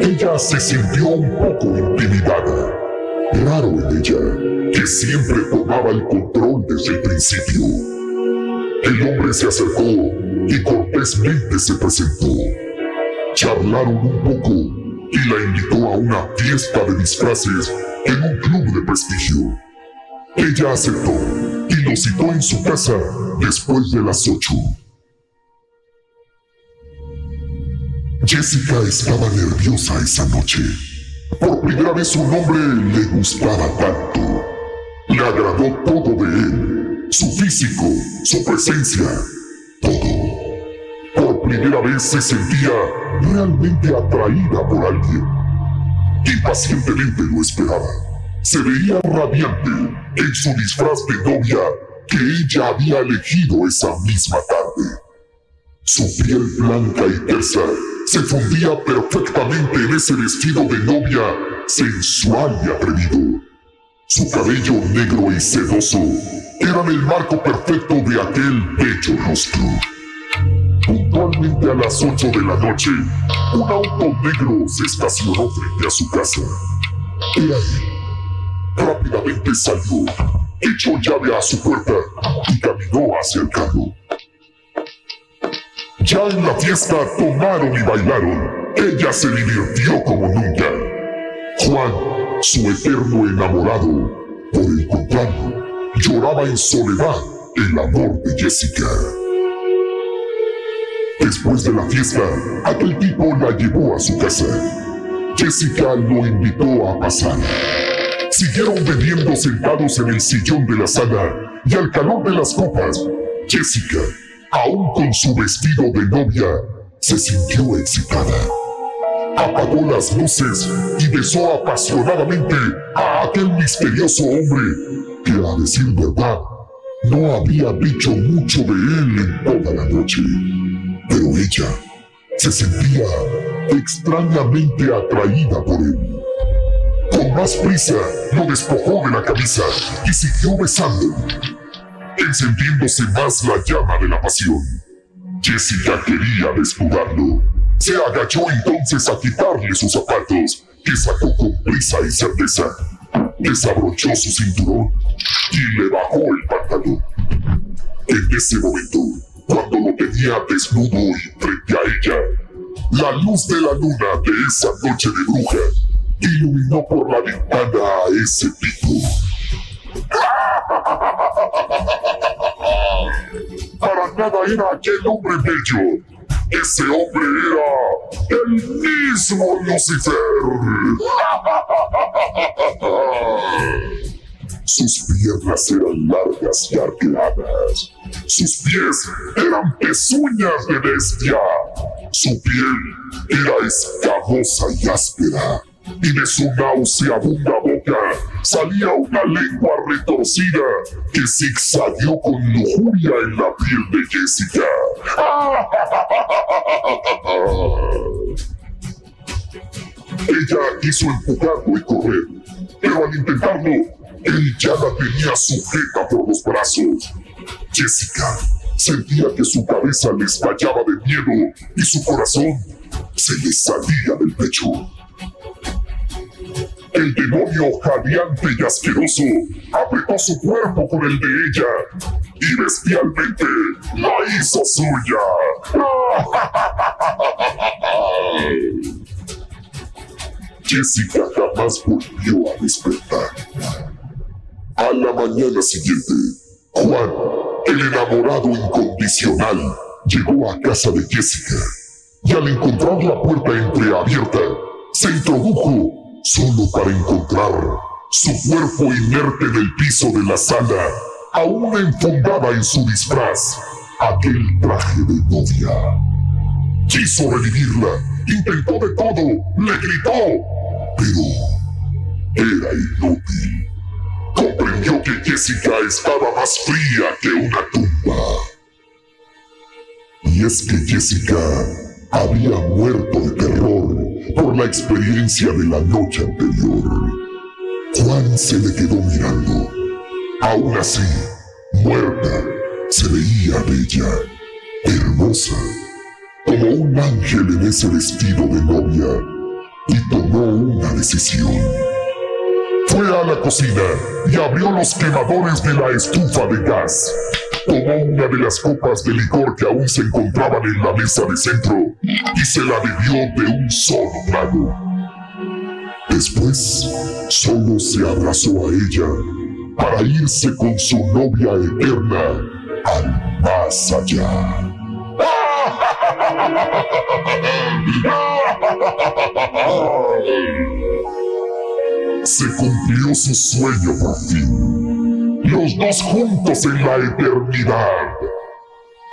R: ella se sintió un poco intimidada. Raro en ella, que siempre tomaba el control desde el principio. El hombre se acercó y cortésmente se presentó. Charlaron un poco y la invitó a una fiesta de disfraces en un club de prestigio. Ella aceptó y lo citó en su casa después de las ocho. Jessica estaba nerviosa esa noche. Por primera vez un hombre le gustaba tanto. Le agradó todo de él. Su físico, su presencia, todo. Por primera vez se sentía realmente atraída por alguien. Impacientemente lo esperaba. Se veía radiante en su disfraz de novia que ella había elegido esa misma tarde. Su piel blanca y tersa se fundía perfectamente en ese vestido de novia sensual y atrevido. Su cabello negro y sedoso eran el marco perfecto de aquel bello rostro. Puntualmente a las 8 de la noche, un auto negro se estacionó frente a su casa. Era él. Rápidamente salió, echó llave a su puerta y caminó hacia el carro. Ya en la fiesta tomaron y bailaron. Ella se divirtió como nunca. Juan, su eterno enamorado, por el contrario, lloraba en soledad el amor de Jessica. Después de la fiesta, aquel tipo la llevó a su casa. Jessica lo invitó a pasar. Siguieron bebiendo sentados en el sillón de la sala y al calor de las copas, Jessica aún con su vestido de novia, se sintió excitada. Apagó las luces y besó apasionadamente a aquel misterioso hombre que, a decir verdad, no había dicho mucho de él en toda la noche. Pero ella se sentía extrañamente atraída por él. Con más prisa, lo despojó de la camisa y siguió besando, encendiéndose más la llama de la pasión. Jessica quería desnudarlo. Se agachó entonces a quitarle sus zapatos, que sacó con prisa y certeza. Desabrochó su cinturón y le bajó el pantalón. En ese momento, cuando lo tenía desnudo y frente a ella, la luz de la luna de esa noche de bruja iluminó por la ventana a ese tipo. Para nada era aquel hombre bello. Ese hombre era el mismo Lucifer. Sus piernas eran largas y arqueadas. Sus pies eran pezuñas de bestia. Su piel era escamosa y áspera. Y de su nauseabunda boca salía una lengua retorcida que zigzagueó con lujuria en la piel de Jessica. Ella quiso empujarlo y correr, pero al intentarlo, él ya la tenía sujeta por los brazos. Jessica sentía que su cabeza le estallaba de miedo y su corazón se le salía del pecho. El demonio jadeante y asqueroso apretó su cuerpo con el de ella y bestialmente la hizo suya. Jessica jamás volvió a despertar. A la mañana siguiente, Juan, el enamorado incondicional, llegó a casa de Jessica y al encontrar la puerta entreabierta, se introdujo solo para encontrar su cuerpo inerte en el piso de la sala, aún enfundada en su disfraz, aquel traje de novia. Quiso revivirla, intentó de todo, le gritó, pero era inútil. Comprendió que Jessica estaba más fría que una tumba. Y es que Jessica había muerto de terror por la experiencia de la noche anterior. Juan se le quedó mirando. Aún así, muerta, se veía bella, hermosa, como un ángel en ese vestido de novia, y tomó una decisión. Fue a la cocina y abrió los quemadores de la estufa de gas. Tomó una de las copas de licor que aún se encontraban en la mesa de centro y se la bebió de un solo trago. Después, solo se abrazó a ella para irse con su novia eterna al más allá. Se cumplió su sueño por fin. Los dos juntos en la eternidad.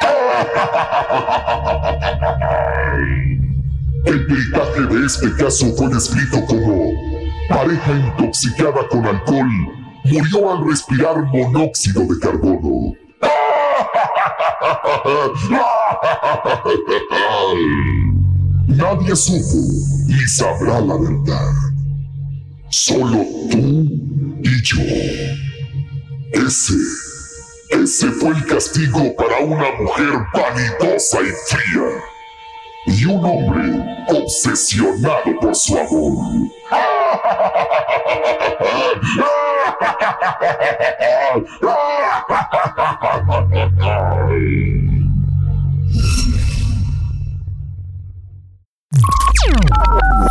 R: El peritaje de este caso fue descrito como pareja intoxicada con alcohol murió al respirar monóxido de carbono. Nadie supo ni sabrá la verdad. Solo tú y yo. Ese, ese fue el castigo para una mujer vanidosa y fría. Y un hombre obsesionado por su amor.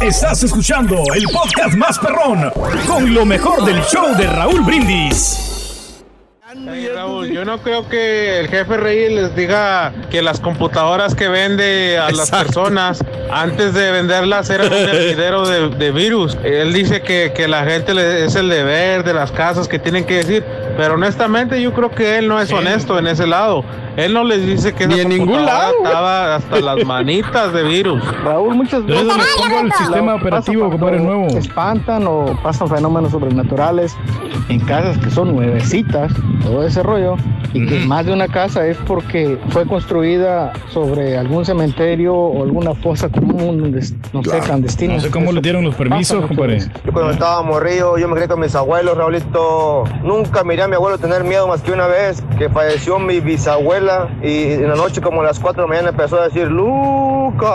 F: Estás escuchando el podcast más perrón con lo mejor del show de Raúl Brindis.
S: Hey, Raúl, yo no creo que el jefe Reyes les diga que las computadoras que vende a las personas antes de venderlas era un hervidero de, de virus. Él dice que, que la gente le, es el deber de las casas que tienen que decir, pero honestamente yo creo que él no es honesto en ese lado. Él no les dice que
J: Ni en ningún lado.
S: estaba hasta las manitas de virus.
T: Raúl, muchas veces
S: pongo el sistema
T: operativo, compadre, nuevo. Espantan o pasan fenómenos sobrenaturales en casas que son nuevecitas, todo ese rollo, y que más de una casa es porque fue construida sobre algún cementerio o alguna fosa común, no sé, clandestina.
F: No sé cómo le dieron los permisos, compadre.
Q: Yo cuando estaba morrido, yo me crié con mis abuelos, Raulito. Nunca miré a mi abuelo tener miedo más que una vez que falleció mi y en la noche como a las 4 de la mañana empezó a decir, Lucas,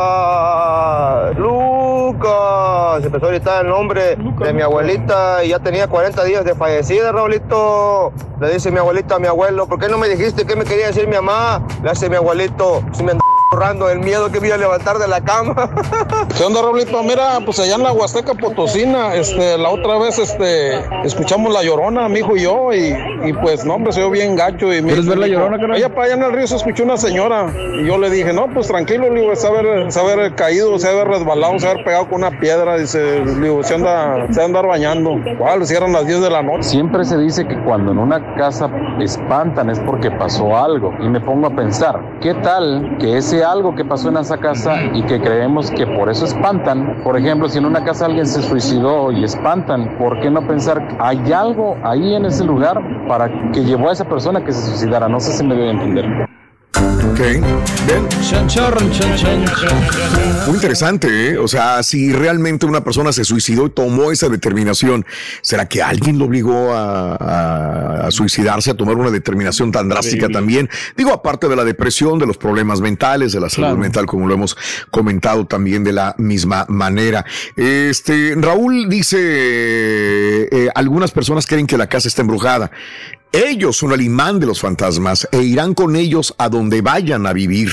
Q: Lucas. Empezó a gritar el nombre de mi abuelita y ya tenía 40 días de fallecida, Raulito. Le dice mi abuelita a mi abuelo, ¿por qué no me dijiste qué me quería decir mi mamá? Le hace mi abuelito, si me andaba borrando el miedo que me iba a levantar de la cama.
U: ¿Qué onda, Raulito? Mira, pues allá en la Huasteca Potosina, este, la otra vez, este, escuchamos La Llorona, mi hijo y yo, y, y pues, no, hombre, se oyó bien gacho. Y mi-
J: ¿Quieres ver La Llorona, carnal?
U: Allá para allá en el río se escuchó una señora, y yo le dije, no, pues tranquilo, le digo, se haber, se haber caído, se haber resbalado, se haber pegado con una piedra, dice, le digo, se anda, se anda andar bañando. ¿Cuál? Cierran las 10 de la noche.
V: Siempre se dice que cuando en una casa espantan es porque pasó algo. Y me pongo a pensar, ¿qué tal que ese algo que pasó en esa casa y que creemos que por eso espantan? Por ejemplo, si en una casa alguien se suicidó y espantan, ¿por qué no pensar que hay algo ahí en ese lugar para que llevó a esa persona que se suicidara? No sé si me a entender.
A: Ok, bien. Muy interesante, ¿eh? O sea, si realmente una persona se suicidó y tomó esa determinación, ¿será que alguien lo obligó a, a- a suicidarse, a tomar una determinación tan drástica también? Digo, aparte de la depresión, de los problemas mentales, de la salud
J: Claro.
A: mental, como lo hemos comentado también de la misma manera. Este, Raúl dice, eh, algunas personas creen que la casa está embrujada. Ellos son el imán de los fantasmas e irán con ellos a donde vayan a vivir.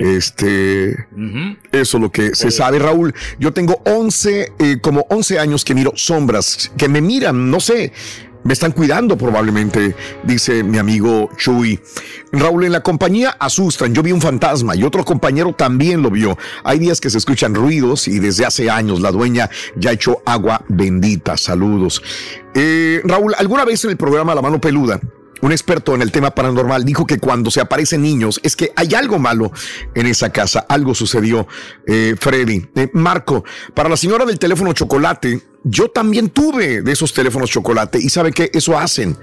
A: Este, eso es lo que se sabe, Raúl. Yo tengo 11, eh, como 11 años que miro sombras que me miran, no sé. Me están cuidando probablemente, dice mi amigo Chuy. Raúl, en la compañía asustan. Yo vi un fantasma y otro compañero también lo vio. Hay días que se escuchan ruidos y desde hace años la dueña ya echó agua bendita. Saludos. Eh, Raúl, ¿alguna vez en el programa La Mano Peluda un experto en el tema paranormal dijo que cuando se aparecen niños es que hay algo malo en esa casa, algo sucedió, eh, Freddy. Eh, Marco, para la señora del teléfono chocolate, yo también tuve de esos teléfonos chocolate y sabe que eso hacen.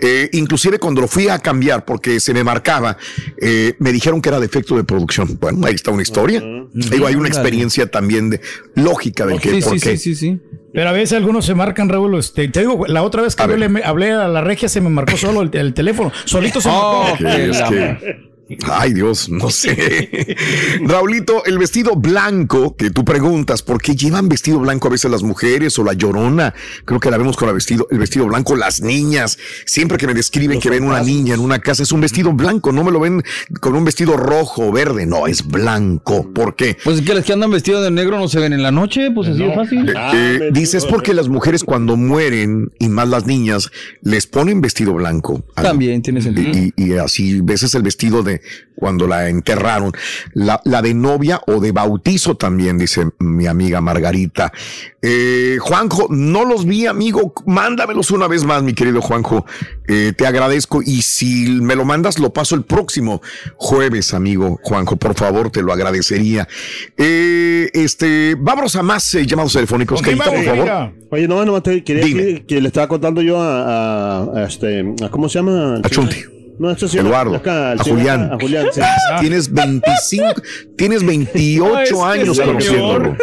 A: Eh, inclusive cuando lo fui a cambiar porque se me marcaba, eh, me dijeron que era defecto de producción. Bueno, ahí está una historia. Digo, hay una experiencia también de lógica del que
F: Sí,
A: por
F: sí,
A: qué.
F: sí, sí, sí. Pero a veces algunos se marcan, Raúl. Este, te digo, la otra vez que yo le hablé a la regia se me marcó solo el, el teléfono. Solito se
A: Oh,
F: marcó.
A: que es que- Ay Dios, no sé. Raulito, el vestido blanco que tú preguntas, ¿por qué llevan vestido blanco a veces las mujeres o la llorona? Creo que la vemos con el vestido, el vestido blanco, las niñas. Siempre que me describen que ven una niña en una casa, es un vestido blanco, no me lo ven con un vestido rojo o verde, no, es blanco. ¿Por qué?
J: Pues es que las que andan vestidos de negro no se ven en la noche, pues así de fácil.
A: Eh, eh, dices porque las mujeres cuando mueren y más las niñas les ponen vestido blanco.
J: También tiene sentido.
A: Y, y así veces el vestido de cuando la enterraron, la, la de novia o de bautizo también, dice mi amiga Margarita. Eh, Juanjo, no los vi, amigo, mándamelos una vez más, mi querido Juanjo. Eh, te agradezco y si me lo mandas, lo paso el próximo jueves, amigo Juanjo, por favor, te lo agradecería. Eh, este, vámonos a más eh, llamados telefónicos, Carita, por favor.
N: Oye, no, no, te quería decir que le estaba contando yo a, a- a este, a- ¿cómo se llama?
A: A Chunti.
N: No, este señor
A: Eduardo,
N: acá,
A: a
N: señor
A: Julián.
N: acá, A Julián, sí.
A: Tienes 25, tienes 28 años conociéndolo.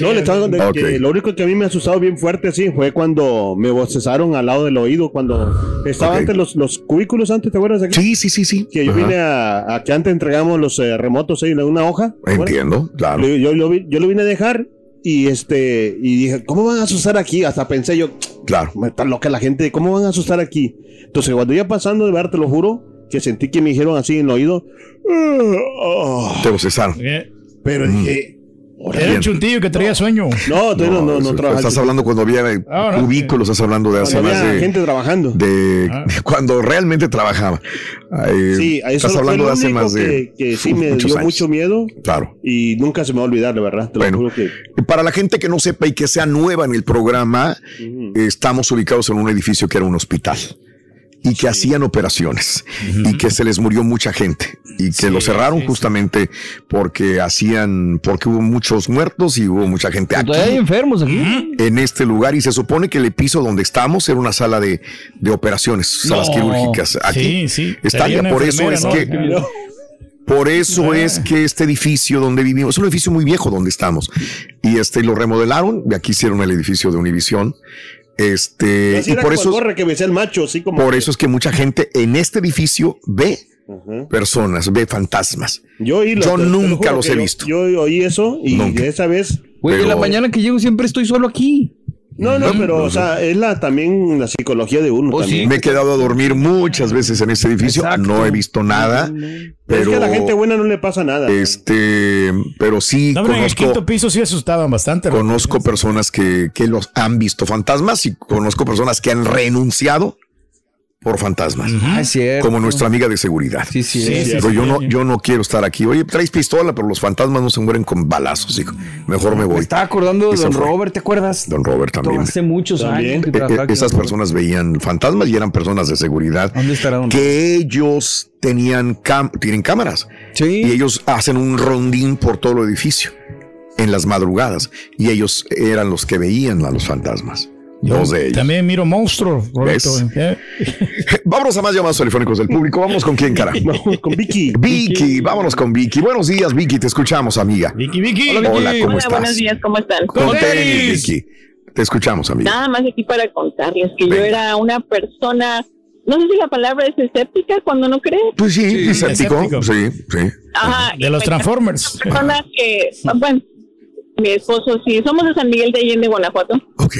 N: No, le estaba contando
A: Ok.
N: que lo único que a mí me ha asustado bien fuerte así fue cuando me bocezaron al lado del oído, cuando estaba
A: Ok.
N: antes los, los cubículos antes, ¿te acuerdas? Aquí?
A: Sí, sí, sí, sí.
N: Que yo
A: Ajá.
N: vine a, a que antes entregamos los eh, remotos ahí en una hoja.
A: Entiendo, claro.
N: Yo lo vine a dejar y este y dije, ¿cómo van a asustar aquí? Hasta pensé yo,
A: claro,
N: me está loca la gente, ¿cómo van a asustar aquí? Entonces, cuando iba pasando de ver, te lo juro, que sentí que me dijeron así en el oído, "Ah, ah".
A: Te bocezaron.
N: pero
A: Mm.
N: dije,
B: Era el chuntillo que traía sueño.
N: No, tú no, no, no.
A: Estás hablando cuando había
B: Ah, no.
A: cubículos, estás hablando de hace más de...
N: gente trabajando.
A: de
B: Ah.
A: cuando realmente trabajaba. Eh,
N: Sí, a eso
A: estás
N: fue
A: hablando
N: lo
A: de hace más de
N: que, que sí
A: uf,
N: me dio
A: años.
N: mucho miedo
A: Claro.
N: y nunca se me va a olvidar, de verdad. Te lo
A: Bueno.
N: juro que
A: Para la gente que no sepa y que sea nueva en el programa, estamos ubicados en un edificio que era un hospital y que hacían operaciones y que se les murió mucha gente y que lo cerraron justamente porque hacían, porque hubo muchos muertos y hubo mucha gente aquí.
J: Hay enfermos aquí.
A: En este lugar y se supone que el piso donde estamos era una sala de, de operaciones, salas quirúrgicas. Aquí
B: Sí, sí.
A: está ya, por eso es que por eso es que este edificio donde vivimos, es un edificio muy viejo donde estamos. Y este lo remodelaron, y aquí hicieron el edificio de Univisión. Este, y por eso,
N: el gorre que besé el macho, así como
A: por
N: que-
A: eso es que mucha gente en este edificio ve personas, ve fantasmas.
N: Yo, oí lo-
A: Yo
N: te- te lo
A: nunca los he
N: yo-
A: visto.
N: Yo oí eso y
A: Nunca.
N: esa vez.
J: Güey, en la mañana que llego siempre estoy solo aquí.
N: No, no, pero, o sea, es la, también la psicología de uno. también.
A: Me he quedado a dormir muchas veces en este edificio,
N: Exacto.
A: no he visto nada, pero
N: es que a la gente buena no le pasa nada.
A: este, pero sí
B: No, hombre, en el
A: conozco
B: quinto piso sí asustaban bastante. ¿no?
A: Conozco personas que, que los han visto fantasmas y conozco personas que han renunciado por fantasmas.
J: Ah, es cierto.
A: Como nuestra amiga de seguridad.
J: Sí, sí,
B: Sí, sí,
A: yo no, yo no quiero estar aquí. Oye, traes pistola, pero los fantasmas no se mueren con balazos, hijo. Mejor me
J: Me
A: voy.
J: estaba acordando de Don
A: fue.
J: Robert, ¿te acuerdas?
A: Don Robert también.
J: Hace muchos
N: También.
J: años que
A: Eh, esas
J: Robert.
A: personas veían fantasmas y eran personas de seguridad
J: ¿Dónde estará Don
A: que ellos tenían cam- tienen cámaras
J: Sí.
A: y ellos hacen un rondín por todo el edificio en las madrugadas y ellos eran los que veían a los fantasmas.
B: Yo
A: Dos de ellos.
B: También miro monstruos. ¿eh?
A: Vámonos a más llamados telefónicos del público. Vamos con quién, cara.
N: Vamos con Vicky.
A: Vicky, vámonos con Vicky. Buenos días, Vicky. Te escuchamos, amiga.
B: Vicky, Vicky.
A: Hola, ¿cómo
W: Hola,
A: estás?
W: buenos días, ¿cómo están?
A: Con
B: Con
A: tenis,
B: tenis.
A: Vicky. Te escuchamos, amiga.
W: Nada más aquí para contarles que yo era una persona, no sé si la palabra es escéptica cuando no cree.
A: Pues sí, escéptico.
B: escéptico.
A: Sí, sí.
W: Ajá.
B: De los
W: me-
B: Transformers.
W: Persona que, bueno, mi esposo, sí, somos de San Miguel de Allende, Guanajuato.
A: Ok.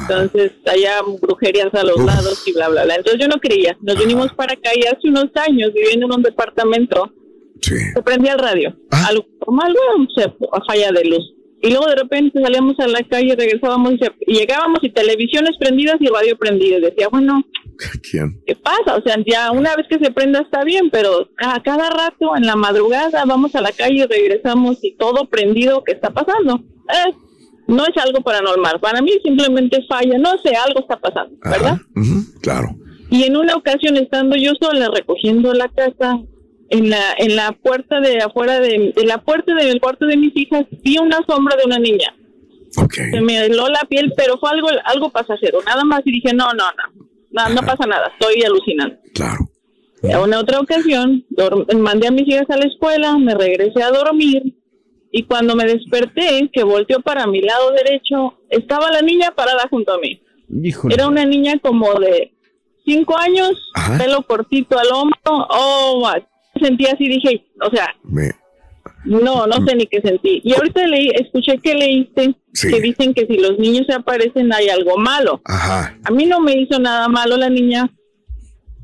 W: Entonces, allá brujerías a los
A: Uf.
W: lados y bla, bla, bla. Entonces, yo no creía. Nos vinimos para acá y hace unos años, viviendo en un departamento,
A: Sí.
W: se prendía el radio.
A: Ah.
W: Algo bueno, se falla de luz. Y luego de repente salíamos a la calle, regresábamos y, se- y llegábamos y televisiones prendidas y radio prendido. Y decía, bueno,
A: ¿Quién?
W: ¿qué pasa? O sea, ya una vez que se prenda está bien, pero a cada rato en la madrugada vamos a la calle regresamos y todo prendido, ¿qué está pasando? Eh, no es algo paranormal. Para mí simplemente falla, no sé, algo está pasando, ¿verdad?
A: Ajá. Claro.
W: Y en una ocasión, estando yo sola recogiendo la casa, en la en la puerta de afuera de, de la puerta del cuarto de mis hijas, vi una sombra de una niña.
A: Ok.
W: Se me heló la piel, pero fue algo algo pasajero, nada más. Y dije, no, no, no, no, no pasa nada, estoy alucinando.
A: Claro.
W: En otra ocasión, mandé a mis hijas a la escuela, me regresé a dormir y cuando me desperté, que volteó para mi lado derecho, estaba la niña parada junto a mí.
J: Híjole.
W: Era una niña como de cinco años,
A: Ajá.
W: pelo cortito al hombro. Oh, sentí así, dije, o sea,
A: Me-
W: no, no sé ni qué sentí. Y ahorita leí, escuché que leíste
A: Sí.
W: que dicen que si los niños se aparecen hay algo malo.
A: Ajá.
W: A mí no me hizo nada malo la niña.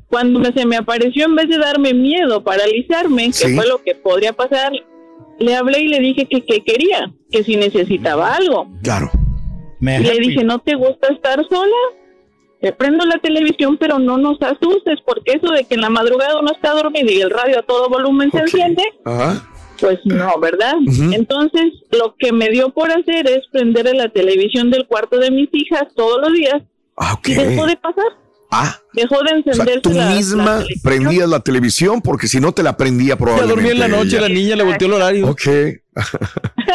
W: Cuando se me apareció, en vez de darme miedo, paralizarme, que fue lo que podría pasar, le hablé y le dije que, que quería, que si necesitaba algo.
A: Claro.
B: Me
W: Y le
B: happy.
W: dije, ¿no te gusta estar sola? Te prendo la televisión, pero no nos asustes, porque eso de que en la madrugada uno está dormido y el radio a todo volumen se enciende,
A: Ajá.
W: pues no, ¿verdad? Entonces, lo que me dio por hacer es prender la televisión del cuarto de mis hijas todos los días
A: Ah, ok.
W: y dejó de pasar.
A: Ah,
W: Dejó de
A: o sea,
W: encenderse
A: tú
W: la,
A: misma prendías la televisión porque si no te la prendía probablemente.
J: dormía en la noche,
A: ella.
J: la niña le volteó el horario.
A: Ok.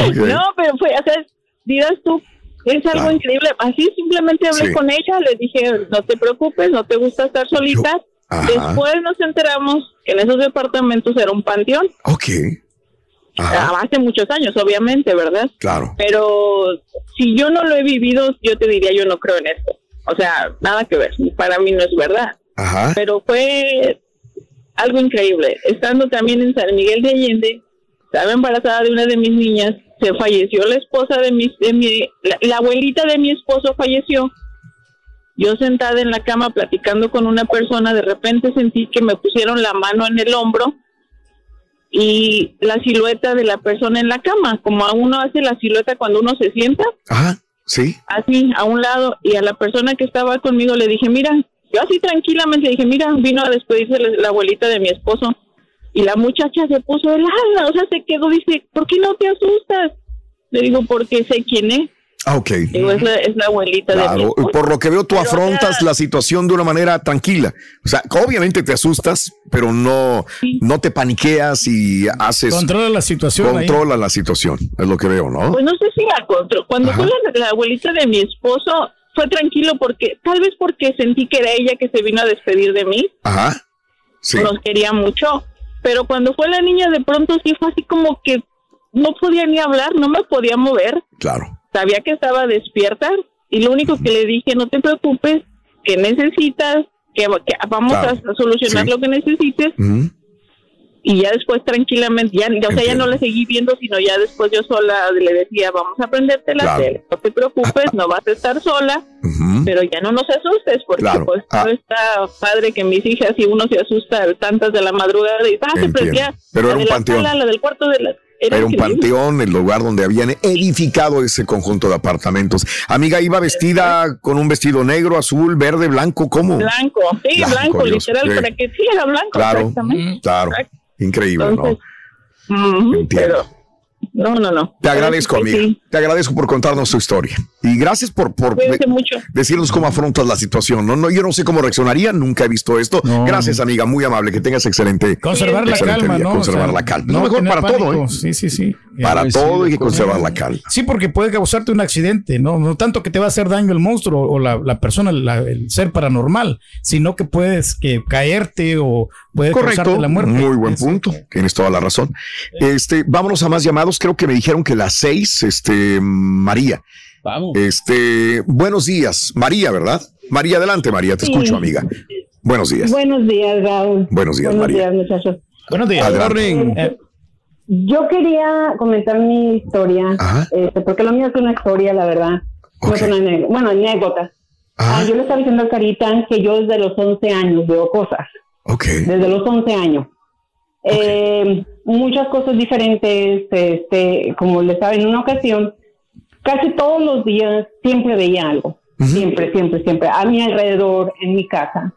A: Ok.
W: No, pero fue, o sea, dirás tú, es algo
A: Claro.
W: increíble. Así simplemente hablé
A: Sí.
W: con ella, le dije, no te preocupes, no te gusta estar solita. Después nos enteramos que en esos departamentos era un panteón.
A: Ok. Ajá.
W: Ah, Hace muchos años, obviamente, ¿verdad?
A: Claro.
W: Pero si yo no lo he vivido, yo te diría, yo no creo en esto. O sea, nada que ver. Para mí no es verdad.
A: Ajá.
W: Pero fue algo increíble. Estando también en San Miguel de Allende, estaba embarazada de una de mis niñas, se falleció la esposa de mi, de mi la, la abuelita de mi esposo falleció. Yo sentada en la cama platicando con una persona, de repente sentí que me pusieron la mano en el hombro y la silueta de la persona en la cama, como a uno hace la silueta cuando uno se sienta,
A: Ajá, sí.
W: así a un lado, y a la persona que estaba conmigo le dije, mira, yo así tranquilamente dije, mira, vino a despedirse la, abuelita de mi esposo, y la muchacha se puso helada, o sea, se quedó, dice, ¿por qué no te asustas? Le digo, porque sé quién es.
A: Ah, ok.
W: Digo, es la, es la abuelita de mi
A: Claro,
W: esposo.
A: por lo que veo, tú
W: Pero,
A: afrontas la situación de una manera tranquila. O sea, obviamente te asustas, pero no, no te paniqueas y haces.
B: Controla la situación ahí.
A: Controla la situación, es lo que veo, ¿no?
W: Pues no sé si la control. Cuando fue la, la abuelita de mi esposo, fue tranquilo porque, tal vez porque sentí que era ella que se vino a despedir de mí.
A: Ajá. Sí.
W: Nos quería mucho. Pero cuando fue la niña, de pronto sí fue así como que no podía ni hablar, no me podía mover.
A: Claro.
W: Sabía que estaba despierta y lo único que le dije, no te preocupes, que necesitas, que, que vamos
A: Claro.
W: a solucionar
A: Sí.
W: lo que necesites. Y ya después tranquilamente, ya, o sea, ya no le seguí viendo, sino ya después yo sola le decía, vamos a prenderte la
A: Claro.
W: tele, no te preocupes, no vas a estar sola, pero ya no nos asustes, porque
A: Claro.
W: pues
A: Ah.
W: no está padre que mis hijas, si uno se asusta tantas de la madrugada, y ah, se prendía
A: Pero
W: la
A: era
W: de
A: un
W: la
A: panteón.
W: sala, la del cuarto de la... Era,
A: Era un panteón, el lugar donde habían edificado ese conjunto de apartamentos. Amiga, iba vestida con un vestido negro, azul, verde, blanco, ¿cómo?
W: Blanco, sí,
A: Blanco,
W: literal,
A: sí.
W: para que sí era blanco,
A: Claro,
W: exactamente.
A: claro. Increíble,
W: Entonces,
A: ¿no? Entiendo.
W: pero no, no, no.
A: Te agradezco, amiga.
W: sí.
A: Te agradezco por contarnos tu historia. Y gracias por, por
W: Cuídense
A: de-
W: mucho.
A: decirnos cómo afrontas la situación. No, no, yo no sé cómo reaccionaría, nunca he visto esto. Gracias, amiga, muy amable. Que tengas excelente.
B: Conservar la
A: excelente
B: calma,
A: día.
B: ¿no?
A: Conservar
B: O sea,
A: la calma.
B: no
A: mejor para
B: pánico.
A: todo, ¿eh?
B: Sí, sí, sí.
A: Para
B: Sí,
A: todo hay que conservar la calma.
B: Sí, porque puede causarte un accidente, ¿no? No tanto que te va a hacer daño el monstruo o la, la persona, la- el ser paranormal, sino que puedes que caerte o puede
A: Correcto.
B: causarte la muerte.
A: Muy buen punto. Tienes toda la razón. Este, vámonos a más llamados. Creo que me dijeron que las seis, este, María.
J: Vamos.
A: Este, buenos días. María, ¿verdad? María, adelante, María. Te
X: Sí.
A: escucho, amiga. Buenos días.
X: Buenos días, Raúl.
A: Buenos días,
X: Buenos
A: María.
X: días, muchachos.
B: Buenos
A: días. Adelante.
X: Eh, Yo quería comentar mi historia, este, porque lo mío es una historia, la verdad. No es una bueno, anécdota. Ah, yo le estaba diciendo a Carita que yo desde los 11 años veo cosas. Desde los 11 años. Eh, muchas cosas diferentes, este, como les estaba en una ocasión, casi todos los días siempre veía algo. Siempre, siempre, siempre. A mi alrededor, en mi casa.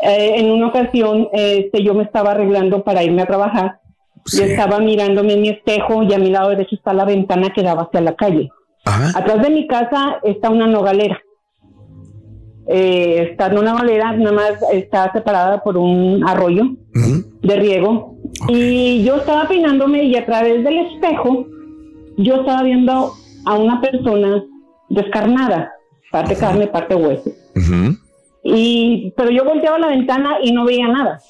X: Eh, en una ocasión, este, yo me estaba arreglando para irme a trabajar. Yo estaba mirándome en mi espejo y a mi lado derecho está la ventana que daba hacia la calle. Atrás de mi casa está una nogalera. Eh, está en una nogalera, nada más está separada por un arroyo de riego. Y yo estaba peinándome y a través del espejo yo estaba viendo a una persona descarnada, parte carne, parte hueso. Y, pero yo volteaba la ventana y no veía nada.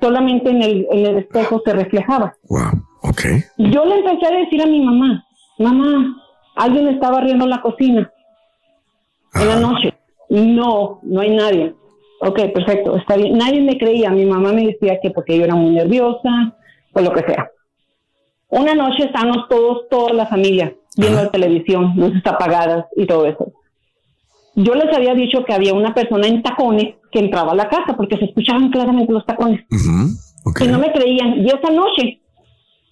X: Solamente en el, en el espejo se reflejaba. Yo le empecé a decir a mi mamá, mamá, alguien está barriendo la cocina en la noche. No, no hay nadie. Ok, perfecto, está bien. Nadie me creía. Mi mamá me decía que porque yo era muy nerviosa o lo que sea. Una noche estamos todos, toda la familia, viendo la televisión, luces apagadas y todo eso. Yo les había dicho que había una persona en tacones que entraba a la casa porque se escuchaban claramente los tacones. Y no me creían. Y esa noche,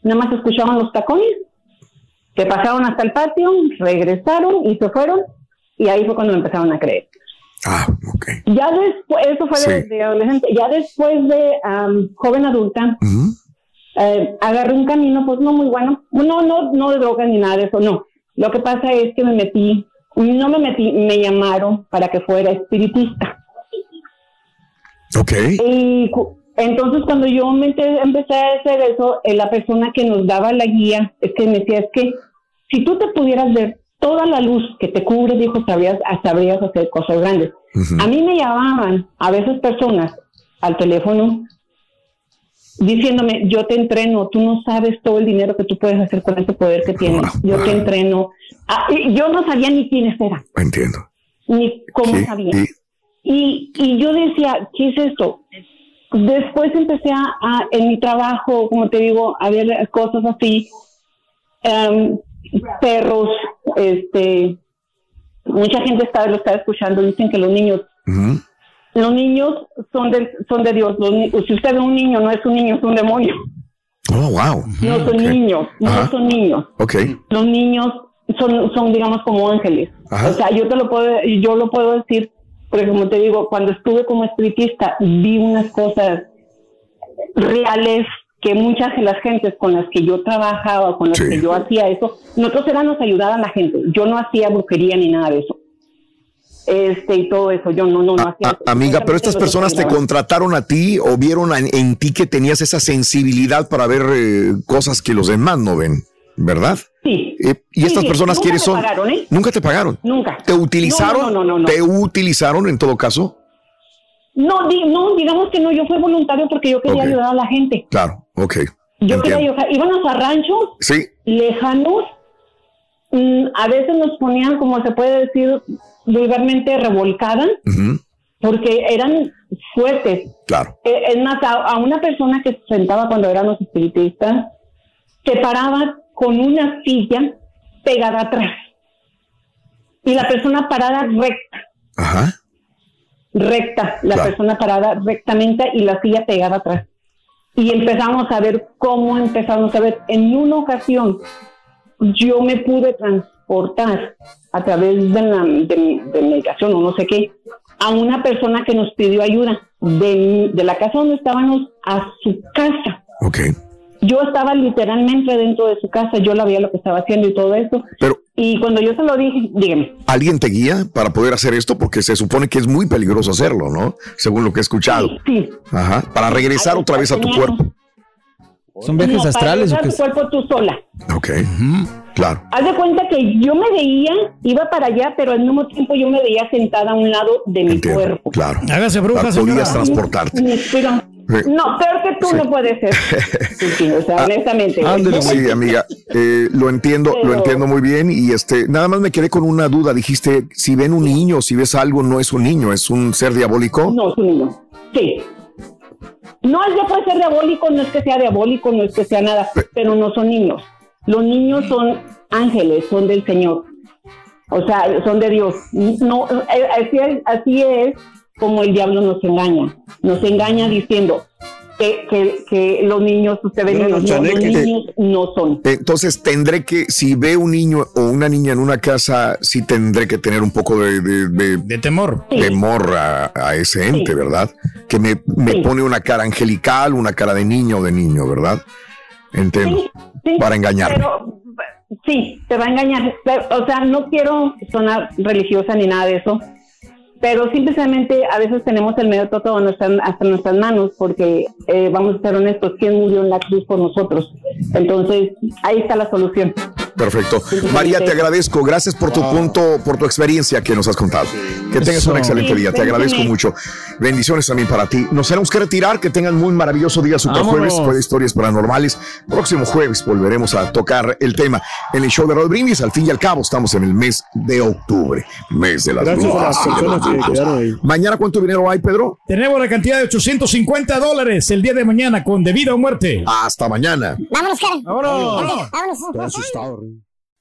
X: nada más escuchaban los tacones, que pasaron hasta el patio, regresaron y se fueron. Y ahí fue cuando me empezaron a creer. Ya después, eso fue
A: Sí.
X: de adolescente, ya después de am, joven adulta, eh, agarré un camino, pues no muy bueno. No, no, no de drogas ni nada de eso, no. Lo que pasa es que me metí, no me metí, me llamaron para que fuera espiritista.
A: Ok.
X: Y entonces cuando yo me ente- empecé a hacer eso, eh, la persona que nos daba la guía es que me decía, es que si tú te pudieras ver toda la luz que te cubre, dijo, sabrías, sabrías hacer cosas grandes. A mí me llamaban a veces personas al teléfono diciéndome, yo te entreno, tú no sabes todo el dinero que tú puedes hacer con ese poder que tienes, yo te entreno. Ah, yo no sabía ni quiénes eran,
A: Entiendo.
X: ni cómo sabía.
A: y-
X: Y, y yo decía, ¿qué es esto? Después empecé a, a- en mi trabajo, como te digo, a ver cosas así, em, perros, este, mucha gente está, lo está escuchando, dicen que los niños, los niños son de, son de Dios, los si usted ve un niño, no es un niño, es un demonio.
A: Oh, wow.
X: No son niños, no son niños.
A: Ok.
X: Los niños son, son digamos, como ángeles. O sea, yo te lo puedo, yo lo puedo decir, porque como te digo, cuando estuve como espiritista, vi unas cosas reales que muchas de las gentes con las que yo trabajaba, con las
A: Sí.
X: que yo hacía eso, nosotros éramos ayudar a la gente. Yo no hacía brujería ni nada de eso. Este y todo eso, yo no, no, no hacía eso.
A: Ah, Amiga, pero estas personas te contrataron a ti o vieron en, en ti que tenías esa sensibilidad para ver eh, cosas que los demás no ven, ¿verdad?
X: Sí.
A: Eh, ¿Y
X: Sí,
A: estas
X: sí,
A: personas quiénes son?
X: pagaron, ¿eh?
A: Nunca te pagaron.
X: Nunca.
A: ¿Te utilizaron?
X: No, no, no, no, no.
A: ¿Te utilizaron en todo caso?
X: No, di- no, digamos que no, yo fui voluntario porque yo quería ayudar a la gente.
A: Claro, ok.
X: Yo
A: Entiendo.
X: quería ayudar. Íbamos a ranchos
A: Sí,
X: lejanos, mm, a veces nos ponían, como se puede decir vulgarmente, revolcadas, porque eran fuertes.
A: claro.
X: Eh, Es más, a, a una persona que se sentaba cuando éramos espiritistas, se paraba con una silla pegada atrás. Y la persona parada recta.
A: Ajá.
X: Recta, la
A: Claro.
X: persona parada rectamente y la silla pegada atrás. Y empezamos a ver cómo empezamos a ver. En una ocasión, yo me pude transportar a través de la de, de medicación o no sé qué, a una persona que nos pidió ayuda de, de la casa donde estábamos a su casa.
A: Ok.
X: Yo estaba literalmente dentro de su casa, yo la veía lo que estaba haciendo y todo eso.
A: Pero-
X: y cuando yo se lo dije, dígame.
A: ¿Alguien te guía para poder hacer esto? Porque se supone que es muy peligroso hacerlo, ¿no? Según lo que he escuchado.
X: Sí.
A: Ajá. Para regresar otra vez a tu cuerpo.
J: ¿Son viajes
X: No,
J: astrales o
X: para
J: qué?
X: regresar a tu cuerpo tú sola.
A: Ok. Claro.
X: Haz de cuenta que yo me veía, iba para allá, pero al mismo tiempo yo me veía sentada a un lado de mi cuerpo.
A: Claro.
B: Hágase bruja,
A: Podías transportarte.
X: Me inspiró. No, peor que tú no puede ser. Sí, sí, o sea, honestamente.
A: Sí, amiga, eh, lo entiendo, lo entiendo muy bien y este, nada más me quedé con una duda. Dijiste, si ven un niño, si ves algo, no es un niño, es un ser diabólico.
X: No, es un niño. Sí. No es que puede ser diabólico, no es que sea diabólico, no es que sea nada, pero no son niños. Los niños son ángeles, son del Señor. O sea, son de Dios. No, eh, así es, así es como el diablo nos engaña. Nos engaña diciendo que, que, que los niños, usted ve
A: No,
X: niños,
A: no,
X: no, los
A: chaneque.
X: niños no son.
A: Entonces tendré que, si veo un niño o una niña en una casa, sí tendré que tener un poco de, de, de-
B: temor.
A: Temor a, a ese ente,
X: Sí.
A: ¿verdad? Que me, me
X: Sí.
A: pone una cara angelical, una cara de niño o de niño, ¿verdad? Entiendo.
X: Sí,
A: Para engañarme.
X: Pero, sí, te va a engañar. Pero, o sea, no quiero sonar religiosa ni nada de eso, pero simplemente a veces tenemos el medio todo nuestra, hasta nuestras manos, porque eh, vamos a ser honestos, ¿quién murió en la cruz por nosotros? Entonces, ahí está la solución.
A: Perfecto. María, te agradezco. Gracias por tu punto, por tu experiencia que nos has contado. Que tengas un excelente día. Te agradezco mucho. Bendiciones también para ti. Nos tenemos que retirar. Que tengan muy maravilloso día. Super
B: Vámonos.
A: jueves. Fue de historias paranormales. Próximo jueves volveremos a tocar el tema en el show de Rod Brindis. Al fin y al cabo, estamos en el mes de octubre. Mes de las
N: Gracias a las personas que quedaron ahí.
A: Mañana, ¿cuánto dinero hay, Pedro?
B: Tenemos la cantidad de 850 dólares el día de mañana con de vida o muerte.
A: Hasta mañana.
C: Vámonos, cara.
B: Vámonos.
C: Vámonos.